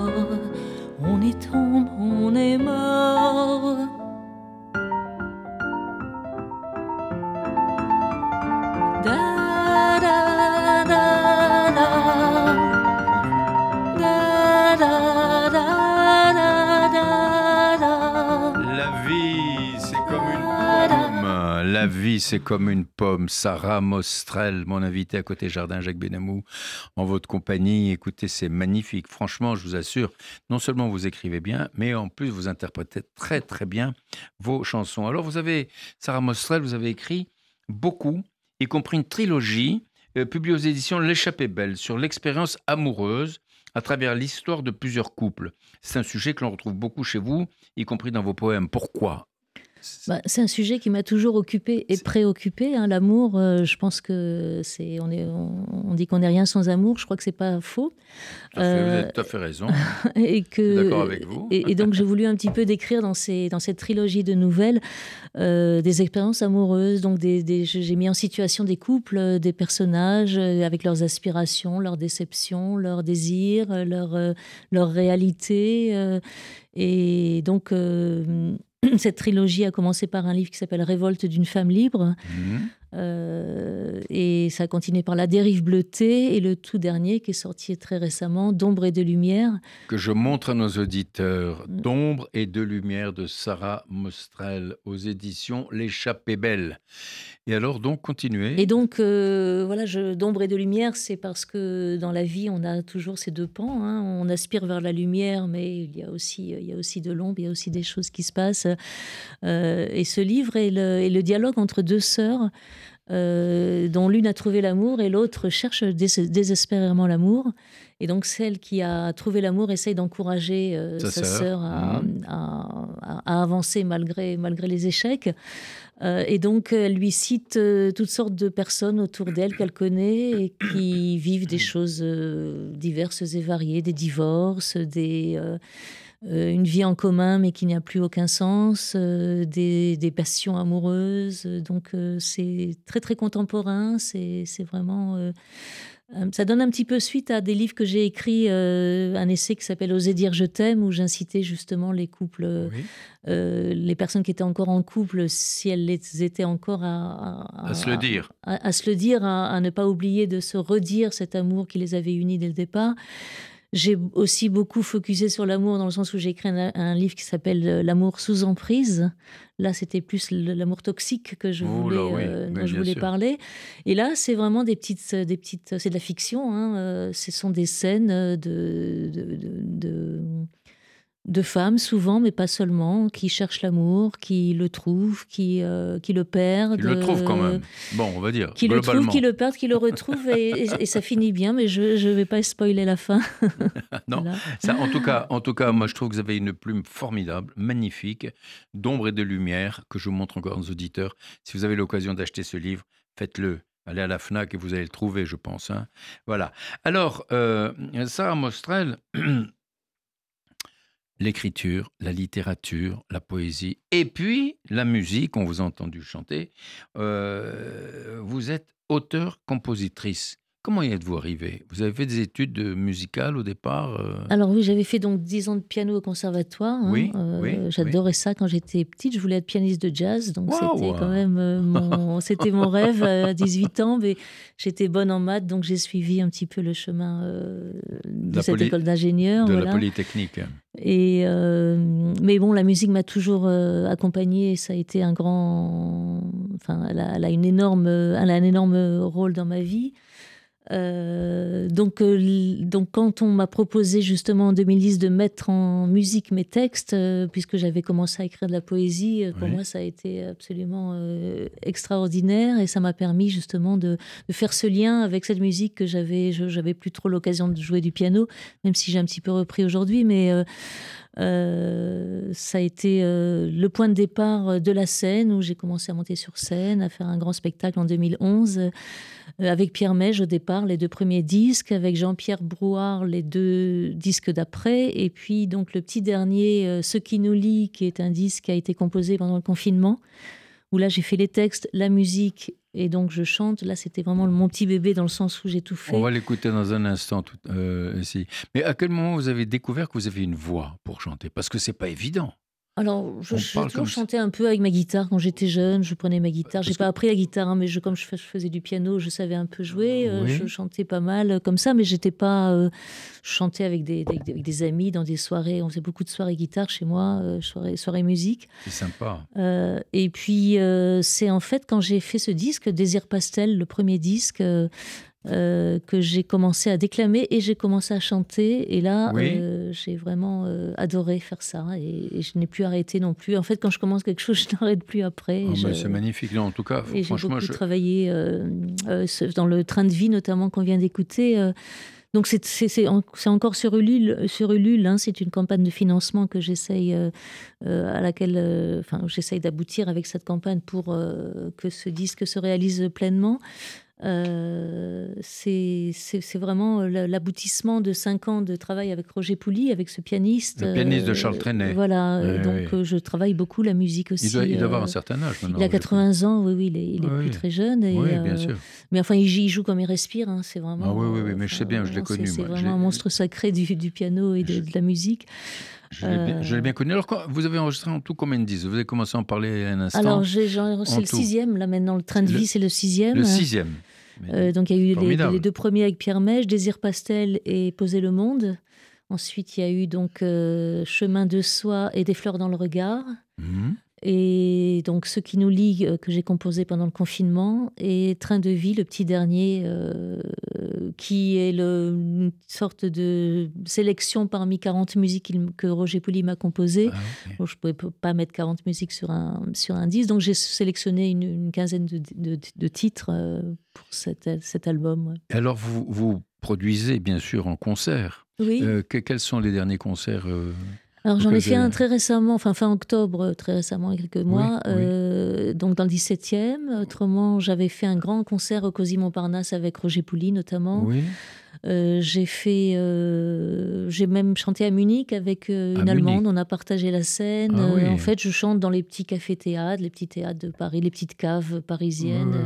c'est comme une pomme. Sarah Mostrel, mon invité à côté Jardin, Jacques Benamou, en votre compagnie. Écoutez, c'est magnifique. Franchement, je vous assure, non seulement vous écrivez bien, mais en plus, vous interprétez très, très bien vos chansons. Alors, vous avez, Sarah Mostrel, vous avez écrit beaucoup, y compris une trilogie euh, publiée aux éditions L'échappée belle sur l'expérience amoureuse à travers l'histoire de plusieurs couples. C'est un sujet que l'on retrouve beaucoup chez vous, y compris dans vos poèmes. Pourquoi bah, c'est un sujet qui m'a toujours occupé et préoccupé. Hein. L'amour, euh, je pense que c'est on est on, dit qu'on n'est rien sans amour. Je crois que c'est pas faux. vous avez tout à fait raison. et que d'accord avec vous. Et, donc j'ai voulu un petit peu décrire dans ces dans cette trilogie de nouvelles euh, des expériences amoureuses. Donc des, j'ai mis en situation des couples, euh, des personnages avec leurs aspirations, leurs déceptions, leurs désirs, leur leur réalité. et donc cette trilogie a commencé par un livre qui s'appelle Révolte d'une femme libre. Mhm. Euh, et ça a continué par La dérive bleutée et le tout dernier qui est sorti très récemment, D'ombre et de lumière. Que je montre à nos auditeurs, mm. D'ombre et de lumière de Sarah Mostrel aux éditions L'échappée belle. Et alors donc continuez. Et donc euh, voilà, D'ombre et de lumière, c'est parce que dans la vie on a toujours ces deux pans. Hein. On aspire vers la lumière, mais il y a aussi, il y a aussi de l'ombre, il y a aussi des choses qui se passent. Euh, et ce livre est le, est le dialogue entre deux sœurs. Euh, dont l'une a trouvé l'amour et l'autre cherche désespérément l'amour. Et donc celle qui a trouvé l'amour essaye d'encourager euh, sa, sœur mmh. à, avancer malgré, malgré les échecs. Euh, et donc elle lui cite toutes sortes de personnes autour d'elle qu'elle connaît et qui vivent des choses diverses et variées, des divorces, des euh, une vie en commun mais qui n'a plus aucun sens, euh, des, passions amoureuses. Donc euh, c'est très très contemporain, c'est vraiment... ça donne un petit peu suite à des livres que j'ai écrits, un essai qui s'appelle Oser dire je t'aime, où j'incitais justement les couples, les personnes qui étaient encore en couple, si elles étaient encore à, se le dire, à, se le dire, à, ne pas oublier de se redire cet amour qui les avait unis dès le départ. J'ai aussi beaucoup focusé sur l'amour dans le sens où j'ai écrit un, livre qui s'appelle euh, L'amour sous emprise. Là, c'était plus l'amour toxique que je voulais, euh, dont je voulais parler. Et là, c'est vraiment des petites, des petites, c'est de la fiction. Hein, euh, ce sont des scènes de, de de femmes, souvent, mais pas seulement, qui cherchent l'amour, qui le trouvent, qui, euh, qui le perdent. Qui le trouvent quand même. Bon, on va dire. Qui le trouvent, qui le perdent, qui le retrouvent, et, ça finit bien, mais je ne vais pas spoiler la fin. non, ça, en, tout cas, en tout cas, moi je trouve que vous avez une plume formidable, magnifique, d'ombre et de lumière, que je vous montre encore aux auditeurs. Si vous avez l'occasion d'acheter ce livre, faites-le. Allez à la FNAC et vous allez le trouver, je pense. Hein. Voilà. Alors, euh, Sarah Mostrel, l'écriture, la littérature, la poésie, et puis la musique, on vous a entendu chanter. Euh, vous êtes auteur-compositrice. Comment y êtes-vous arrivé? Vous avez fait des études musicales au départ euh? Alors oui, j'avais fait donc 10 ans de piano au conservatoire. Hein. Oui, euh, J'adorais ça quand j'étais petite. Je voulais être pianiste de jazz, donc c'était quand même euh, mon, c'était mon rêve à 18 ans. Mais j'étais bonne en maths, donc j'ai suivi un petit peu le chemin de cette école d'ingénieur. De la Polytechnique. Et mais bon, la musique m'a toujours accompagnée. Ça a été un grand, enfin, elle a, elle a une énorme, elle a un énorme rôle dans ma vie. Euh, donc, euh, donc, quand on m'a proposé justement en 2010 de mettre en musique mes textes, euh, puisque j'avais commencé à écrire de la poésie, pour moi, ça a été absolument extraordinaire et ça m'a permis justement de, de, faire ce lien avec cette musique que j'avais, j'avais plus trop l'occasion de jouer du piano, même si j'ai un petit peu repris aujourd'hui, mais ça a été le point de départ de la scène où j'ai commencé à monter sur scène, à faire un grand spectacle en 2011. Euh, avec Pierre Mège au départ, les deux premiers disques, avec Jean-Pierre Brouard, les deux disques d'après, et puis donc le petit dernier, euh, Ce qui nous lie, qui est un disque qui a été composé pendant le confinement, où là j'ai fait les textes, la musique, et donc je chante. Là c'était vraiment mon petit bébé dans le sens où j'ai tout fait. On va l'écouter dans un instant tout, euh, ici. Mais à quel moment vous avez découvert que vous avez une voix pour chanter? Parce que c'est pas évident. Alors, je, je toujours chanté un peu avec ma guitare quand j'étais jeune. Je prenais ma guitare. J'ai pas appris la guitare, hein, mais je, comme je, faisais du piano, je savais un peu jouer. Euh, je chantais pas mal euh, comme ça, mais j'étais pas. Euh, je chantais avec des, des, amis dans des soirées. On faisait beaucoup de soirées guitare chez moi, soirées, soirées musique. C'est sympa. et puis, c'est en fait quand j'ai fait ce disque, Désir Pastel, le premier disque. Euh, que j'ai commencé à déclamer et j'ai commencé à chanter. Et là, euh, j'ai vraiment euh, adoré faire ça et, je n'ai plus arrêté non plus. En fait, quand je commence quelque chose, je n'arrête plus après. Oh, c'est magnifique, en tout cas. Et j'ai beaucoup je... travaillé dans le train de vie, notamment qu'on vient d'écouter. Donc c'est encore sur Ulule, sur Ulule hein, c'est une campagne de financement que j'essaye à laquelle, enfin j'essaye d'aboutir avec cette campagne pour que ce disque se réalise pleinement. Euh, c'est vraiment euh, l'aboutissement de cinq ans de travail avec Roger Pouli, avec ce pianiste. Le pianiste de Charles euh, Trenet. Voilà, donc je travaille beaucoup la musique aussi. Il doit, avoir un certain âge maintenant. Il a 80 ans, oui, oui, il est, il est plus très jeune. Et, oui, bien sûr. Mais enfin, il, joue comme il respire, hein, c'est vraiment. Ah, oui, oui, oui, mais je sais bien, je l'ai connu. C'est vraiment un monstre sacré du, du piano et de, de la musique. Je l'ai bien, connu. Alors, vous avez enregistré en tout combien de disques? Vous avez commencé à en parler un instant Alors, c'est le sixième, là maintenant, le train de vie, c'est le sixième. Le sixième. Euh, donc il y a eu les, deux premiers avec Pierre Mèche, Désir Pastel et Poser le Monde. Ensuite, il y a eu donc euh, Chemin de Soi et Des fleurs dans le regard. Mhm. Et donc ceux qui nous lient, euh, que j'ai composé pendant le confinement, et Train de vie, le petit dernier, euh, qui est le, une sorte de sélection parmi 40 musiques que Roger Pouli m'a composées. Ah, je ne pouvais pas mettre 40 musiques sur un, sur un disque, donc j'ai sélectionné une, quinzaine de, de, titres euh, pour cet, cet album. Alors vous, vous produisez bien sûr en concert. Oui. quels sont les derniers concerts alors j'en ai fait un très récemment, enfin fin octobre, très récemment, il y a quelques mois, euh, donc dans le 17e. Autrement, j'avais fait un grand concert au Cosy Montparnasse avec Roger Pouli notamment. Oui. Euh, j'ai fait, euh, j'ai même chanté à Munich avec une Allemande. On a partagé la scène. Ah en fait, je chante dans les petits cafés-théâtres, les petits théâtres de Paris, les petites caves parisiennes,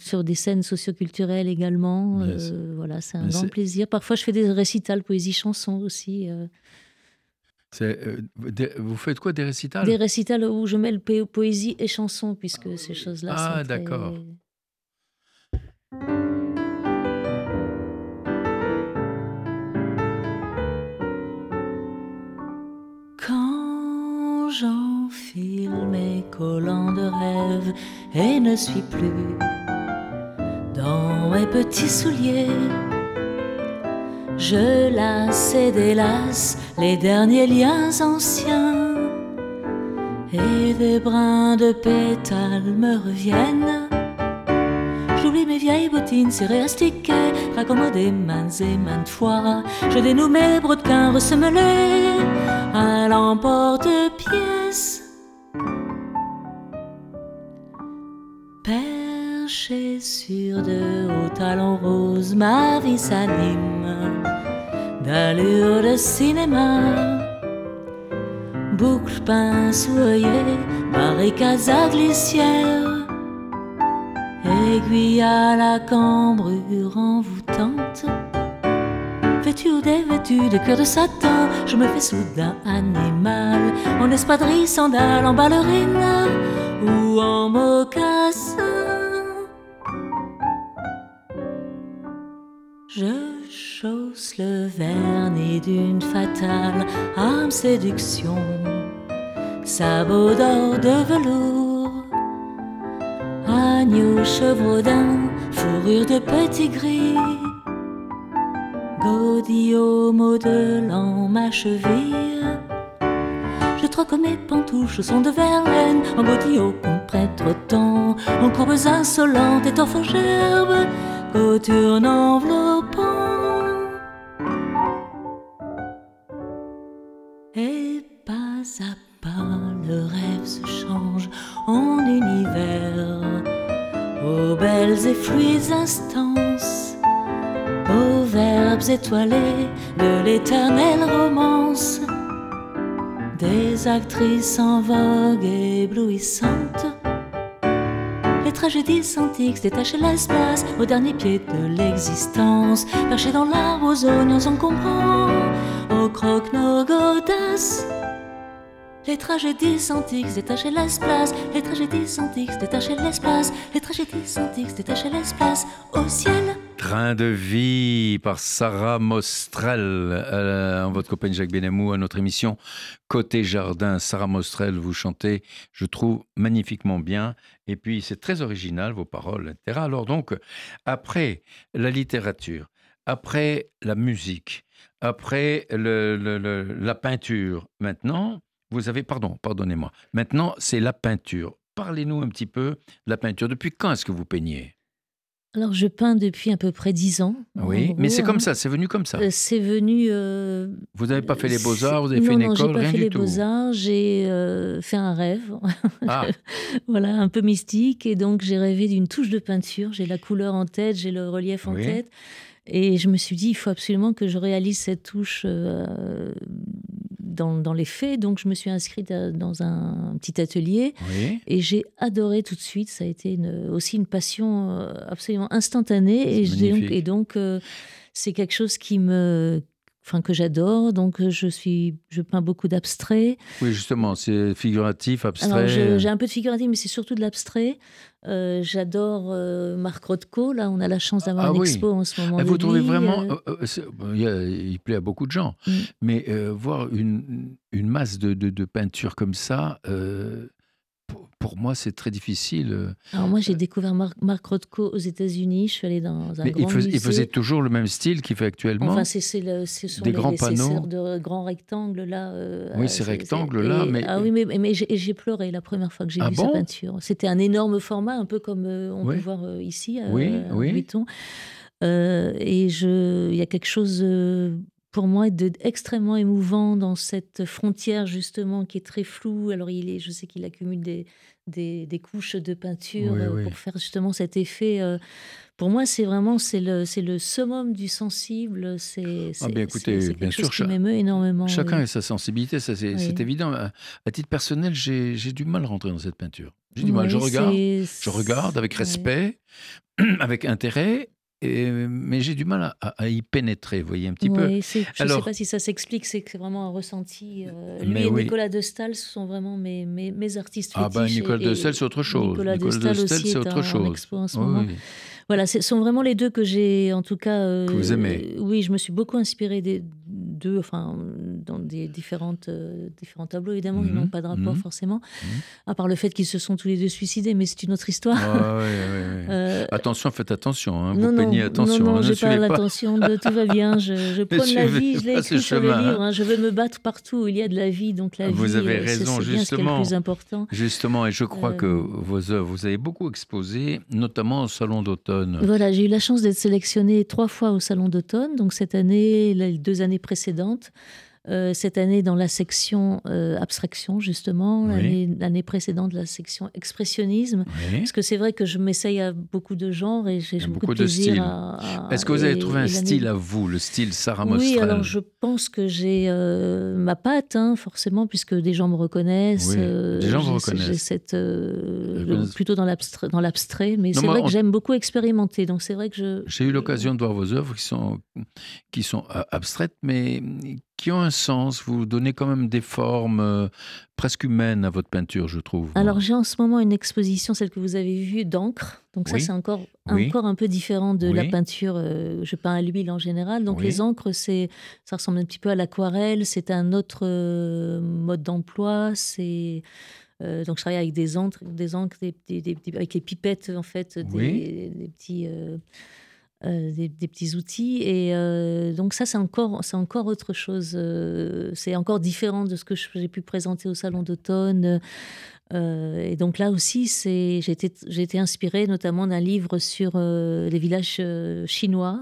sur des scènes socioculturelles également. voilà, c'est un grand plaisir. Parfois, je fais des récitals poésie chanson aussi. Euh, vous faites quoi Des récitals? Des récitals où je mêle poésie et chanson, puisque ces choses-là Ah, d'accord. Quand j'enfile mes collants de rêve et ne suis plus dans mes petits souliers je lasse et délasse les derniers liens anciens et des brins de pétales me reviennent. J'oublie mes vieilles bottines serrées astiquées, raccommodées maintes et maintes fois. Je dénoue mes brodequins ressemelés à l'emporte-pièce. Perché sur de hauts talons roses, ma vie s'anime d'allure de cinéma. Boucle, pince, œillet, barricades à glissière, aiguille à la cambrure envoûtante. Vêtu ou dévêtu de cœur de Satan, je me fais soudain animal, en espadrille, sandales, en ballerine ou en mocassin. Je chausse le vernis d'une fatale âme séduction, sabot d'or de velours, agneau chevaudan, fourrure de petit gris, godillot modelant ma cheville. Je troque mes pantoufles au son de verlaine, en godillot qu'on prête autant, en courbes insolentes et en gerbe, enveloppant. De l'éternelle romance, des actrices en vogue éblouissantes. Les tragédies antiques détachent l'espace au dernier pied de l'existence, perchées dans l'arbre aux oignons encombrants, aux croque nos godasses Les tragédies antiques détachées l'espace, les tragédies antiques détachées l'espace, les tragédies antiques détachées l'espace au ciel. Train de vie par Sarah Mostrel, euh, en votre copain Jacques Benamou, à notre émission Côté Jardin. Sarah Mostrel, vous chantez, je trouve, magnifiquement bien. Et puis, c'est très original, vos paroles, etc. Alors donc, après la littérature, après la musique, après la peinture, maintenant, vous avez, pardon, pardonnez-moi, maintenant, c'est la peinture. Parlez-nous un petit peu de la peinture. Depuis quand est-ce que vous peignez? Alors, je peins depuis à peu près dix ans. Oui, mais c'est comme ça, c'est venu comme ça. Euh, c'est venu. Euh, vous n'avez pas fait les beaux-arts, vous avez fait une non, école, pas rien fait du les tout. beaux-arts, j'ai euh, fait un rêve. Ah. voilà, un peu mystique. Et donc, j'ai rêvé d'une touche de peinture. J'ai la couleur en tête, j'ai le relief en tête. Et je me suis dit, il faut absolument que je réalise cette touche dans, les faits. Donc, je me suis inscrite dans un petit atelier et j'ai adoré tout de suite. Ça a été aussi une passion euh, absolument instantanée. Et, donc, et donc, euh, c'est quelque chose qui me, enfin que j'adore. Donc je suis, je peins beaucoup d'abstrait. Oui, justement, c'est figuratif, abstrait. J'ai un peu de figuratif, mais c'est surtout de l'abstrait. Euh, j'adore euh, Marc Rothko. Là, on a la chance d'avoir ah une expo en ce moment. Vous trouvez vraiment, euh, il plaît à beaucoup de gens, mm. mais voir une, une masse de, de, de, peinture comme ça pour moi, c'est très difficile. Euh, Alors moi, j'ai euh, découvert Marc, Rothko aux États-Unis. Je suis allée dans un Mais grand il, musée. il faisait toujours le même style qu'il fait actuellement. Enfin, c'est ce sont des les, grands panneaux, de grands rectangles là. Euh, oui, ces rectangles là, mais ah oui, mais, mais j'ai pleuré la première fois que j'ai ah vu sa peinture. C'était un énorme format, un peu comme on peut voir ici à, oui, oui. et je, il y a quelque chose pour moi extrêmement émouvant dans cette frontière justement qui est très floue. Alors il est, je sais qu'il accumule des, des, couches de peinture euh, pour faire justement cet effet. Euh, pour moi, c'est vraiment c'est le c'est le summum du sensible. C'est ah bien écoutez, bien sûr, qui m'émeut énormément. Chacun a sa sensibilité, ça c'est évident. À, titre personnel, j'ai du mal à rentrer dans cette peinture. J'ai du mal. Je regarde, je regarde avec respect, avec intérêt, mais j'ai du mal à, y pénétrer, vous voyez un petit peu. Je ne sais pas si ça s'explique, c'est que c'est vraiment un ressenti. Euh, lui et Nicolas de Stahl sont vraiment mes, mes, mes artistes Ah ben Nicolas de Stahl, c'est autre chose. Nicolas, de Stahl, c'est autre chose. En ce moment. Voilà, ce sont vraiment les deux que j'ai, en tout cas. Euh, que vous aimez. Oui, je me suis beaucoup inspirée des deux, enfin, dans des différentes, euh, différents tableaux, évidemment, ils n'ont mhm. pas de rapport mhm. forcément, mhm. à part le fait qu'ils se sont tous les deux suicidés, mais c'est une autre histoire. euh, attention, faites attention, hein, vous peignez attention. Non, non, hein, j'ai pas l'attention de tout va bien, je, je prône la vie, je l'ai écrit sur le livre, hein. je veux me battre partout où il y a de la vie, donc la vous vie, avez euh, raison, c'est justement, le plus important. Justement, et je crois que vos œuvres, vous avez beaucoup exposé, notamment au Salon d'automne. Voilà, j'ai eu la chance d'être sélectionnée trois fois au Salon d'automne, donc cette année, les deux années précédentes précédente euh, cette année dans la section euh, abstraction, justement, l'année précédente, la section expressionnisme. Parce que c'est vrai que je m'essaye à beaucoup de genres et j'ai beaucoup, beaucoup, de, styles. Est-ce que vous avez trouvé un style à vous, le style Sarah Mostrel Oui, alors je pense que j'ai euh, ma patte, hein, forcément, puisque des gens me reconnaissent. des gens vous reconnaissent. Cette, plutôt dans l'abstrait, mais c'est vrai que j'aime beaucoup expérimenter. Donc c'est vrai que je. J'ai eu l'occasion de voir vos œuvres qui sont, qui sont abstraites, mais qui ont un sens. Vous donnez quand même des formes euh, presque humaines à votre peinture, je trouve. Alors j'ai en ce moment une exposition, celle que vous avez vue, d'encre. Donc ça, c'est encore, encore un peu différent de la peinture. Euh, je peins à l'huile en général. Donc les encres, c'est, ça ressemble un petit peu à l'aquarelle. C'est un autre euh, mode d'emploi. C'est donc je travaille avec des encres, des encres, avec les pipettes en fait, des, petits. Euh, des, petits outils. Et euh, donc ça, c'est encore, c'est encore autre chose. Euh, c'est encore différent de ce que j'ai pu présenter au Salon d'automne. et donc là aussi, c'est, j'ai, été, j'ai été inspirée notamment d'un livre sur les villages chinois,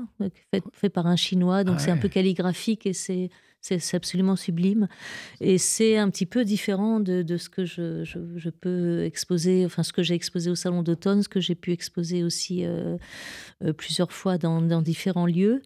fait, fait, par un Chinois. Donc ah c'est un peu calligraphique et c'est c'est absolument sublime. Et c'est un petit peu différent de, de ce que je, je, peux exposer, enfin ce que j'ai exposé au Salon d'automne, ce que j'ai pu exposer aussi euh, euh, plusieurs fois dans, dans différents lieux.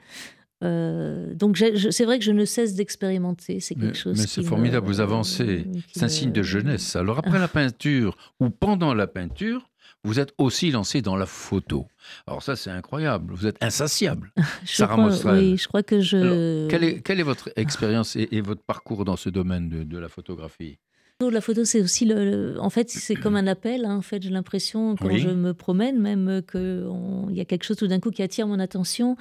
Euh, donc c'est vrai que je ne cesse d'expérimenter. C'est quelque chose. Mais c'est formidable, vous avancez. C'est un signe de jeunesse. Alors après la peinture ou pendant la peinture, vous êtes aussi lancé dans la photo. Alors ça, c'est incroyable. Vous êtes insatiable, Sarah Mostrel. Oui, je crois que je... quelle, est, quelle, est, votre expérience et, votre parcours dans ce domaine de, la photographie? La photo, c'est aussi le, En fait, c'est comme un appel. Hein. En fait, j'ai l'impression quand je me promène, même qu'il y a quelque chose tout d'un coup qui attire mon attention.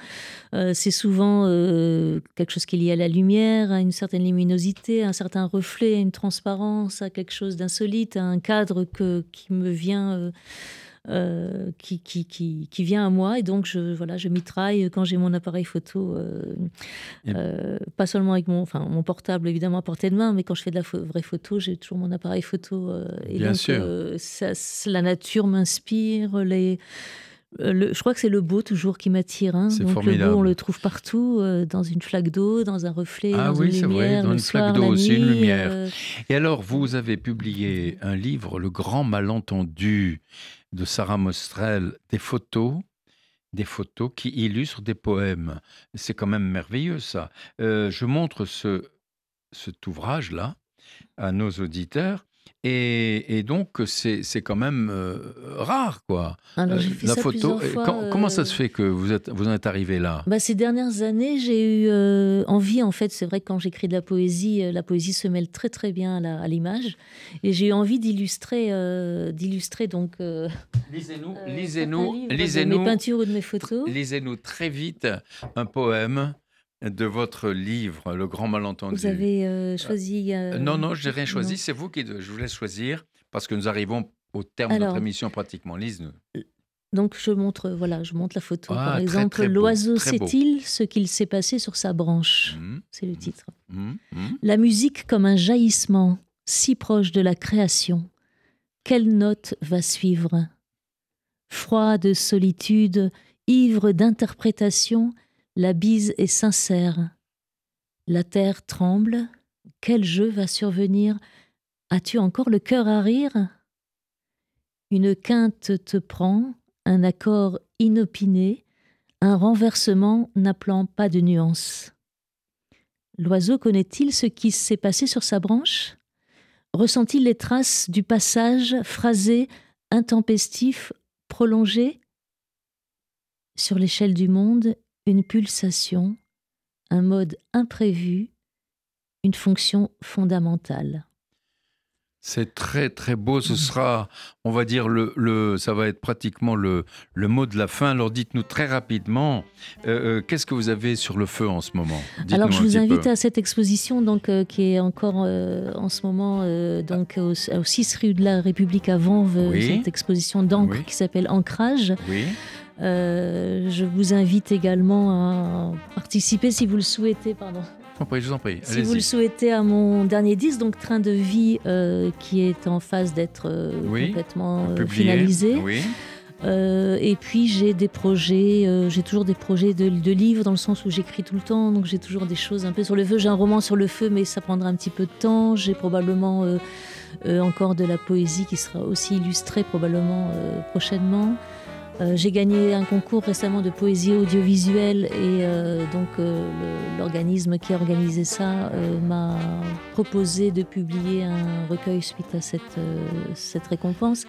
Euh, c'est souvent euh, quelque chose qui est lié à la lumière, à une certaine luminosité, à un certain reflet, à une transparence, à quelque chose d'insolite, à un cadre que, qui me vient. Euh, euh, qui, qui, qui, qui, vient à moi. Et donc, je, voilà, je mitraille quand j'ai mon appareil photo, euh, euh, pas seulement avec mon, enfin, mon portable, évidemment, à portée de main, mais quand je fais de la vraie photo, j'ai toujours mon appareil photo. et Bien donc, sûr. Ça, la nature m'inspire, les... Le, je crois que c'est le beau toujours qui m'attire. Hein. C'est Donc formidable. le beau, on le trouve partout, euh, dans une flaque d'eau, dans un reflet, ah dans oui, une c'est lumière. vrai, dans une flaque d'eau aussi, une lumière. euh, Et alors, vous avez publié un livre, Le Grand Malentendu, de Sarah Mostrel, des photos, des photos qui illustrent des poèmes. C'est quand même merveilleux, ça. Euh, je montre ce, cet ouvrage-là à nos auditeurs. Et, et donc, c'est c'est quand même euh, rare, quoi. alors, Euh, la ça photo. fois, quand- Comment ça euh, se fait que vous, êtes, vous en êtes arrivé là? Bah, ces dernières années, j'ai eu euh, envie, en fait, c'est vrai que quand j'écris de la poésie, euh, la poésie se mêle très très bien à l'image. Et j'ai eu envie d'illustrer, euh, d'illustrer donc euh, Lisez-nous, euh, lisez-nous, lisez-nous. mes peintures ou de mes photos. Lisez-nous très vite un poème de votre livre, Le Grand Malentendu. Vous avez euh, choisi. euh, Euh, non, non, je n'ai rien choisi, non. c'est vous qui je vous laisse choisir, parce que nous arrivons au terme de notre émission pratiquement. Lise-nous. Donc je montre, voilà, je montre la photo. Ah, Par exemple, très l'oiseau beau. sait-il ce qu'il s'est passé sur sa branche? Hum, C'est le titre. hum, hum. La musique comme un jaillissement, si proche de la création. Quelle note va suivre? Froide solitude, ivre d'interprétation, la bise est sincère. La terre tremble, quel jeu va survenir? As-tu encore le cœur à rire? Une quinte te prend, un accord inopiné, un renversement n'appelant pas de nuance. L'oiseau connaît-il ce qui s'est passé sur sa branche? Ressent-il les traces du passage phrasé, intempestif, prolongé? Sur l'échelle du monde, une pulsation, un mode imprévu, une fonction fondamentale. C'est très très beau. Ce sera, on va dire, le, le, ça va être pratiquement le, le mot de la fin. Alors dites-nous très rapidement, euh, euh, qu'est-ce que vous avez sur le feu en ce moment? Alors je vous invite peu. à cette exposition donc euh, qui est encore euh, en ce moment donc au, au 6 rue de la République à Vanves, Oui. cette exposition d'encre Oui. qui s'appelle Ancrage. Oui. Euh, je vous invite également à participer si vous le souhaitez, pardon. Je vous en prie, je vous en prie. Si vous le souhaitez à mon dernier disque, donc Train de vie, euh, qui est en phase d'être euh, Oui, complètement euh, Publié. finalisé. Oui. Euh, et puis j'ai des projets, euh, j'ai toujours des projets de, de livres dans le sens où j'écris tout le temps, donc j'ai toujours des choses un peu sur le feu. J'ai un roman sur le feu, mais ça prendra un petit peu de temps. J'ai probablement euh, encore de la poésie qui sera aussi illustrée probablement prochainement. Euh, j'ai gagné un concours récemment de poésie audiovisuelle et euh, donc euh, l'organisme qui a organisé ça euh, m'a proposé de publier un recueil suite à cette, cette récompense.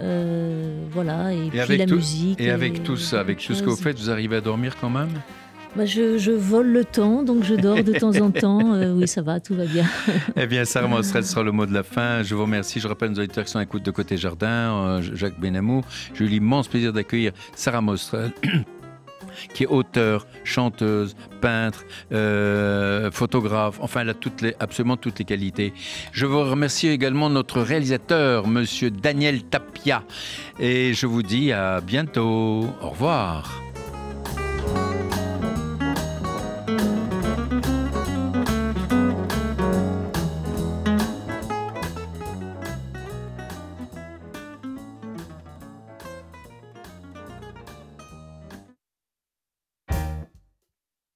Euh, voilà, et, puis avec la tout- musique. Et avec tout ça, avec tout ce que vous faites, vous arrivez à dormir quand même? Bah, je, vole le temps, donc je dors de temps en temps. Euh, oui, ça va, tout va bien. Eh bien, Sarah Mostrel sera le mot de la fin. Je vous remercie. Je rappelle nos auditeurs qui sont à l'écoute de Côté Jardin, euh, Jacques Benamou. J'ai eu l'immense plaisir d'accueillir Sarah Mostrel. qui est auteure, chanteuse, peintre, euh, photographe, enfin elle a absolument toutes les qualités. Je vous remercie également notre réalisateur, monsieur Daniel Tapia. Et je vous dis à bientôt. Au revoir.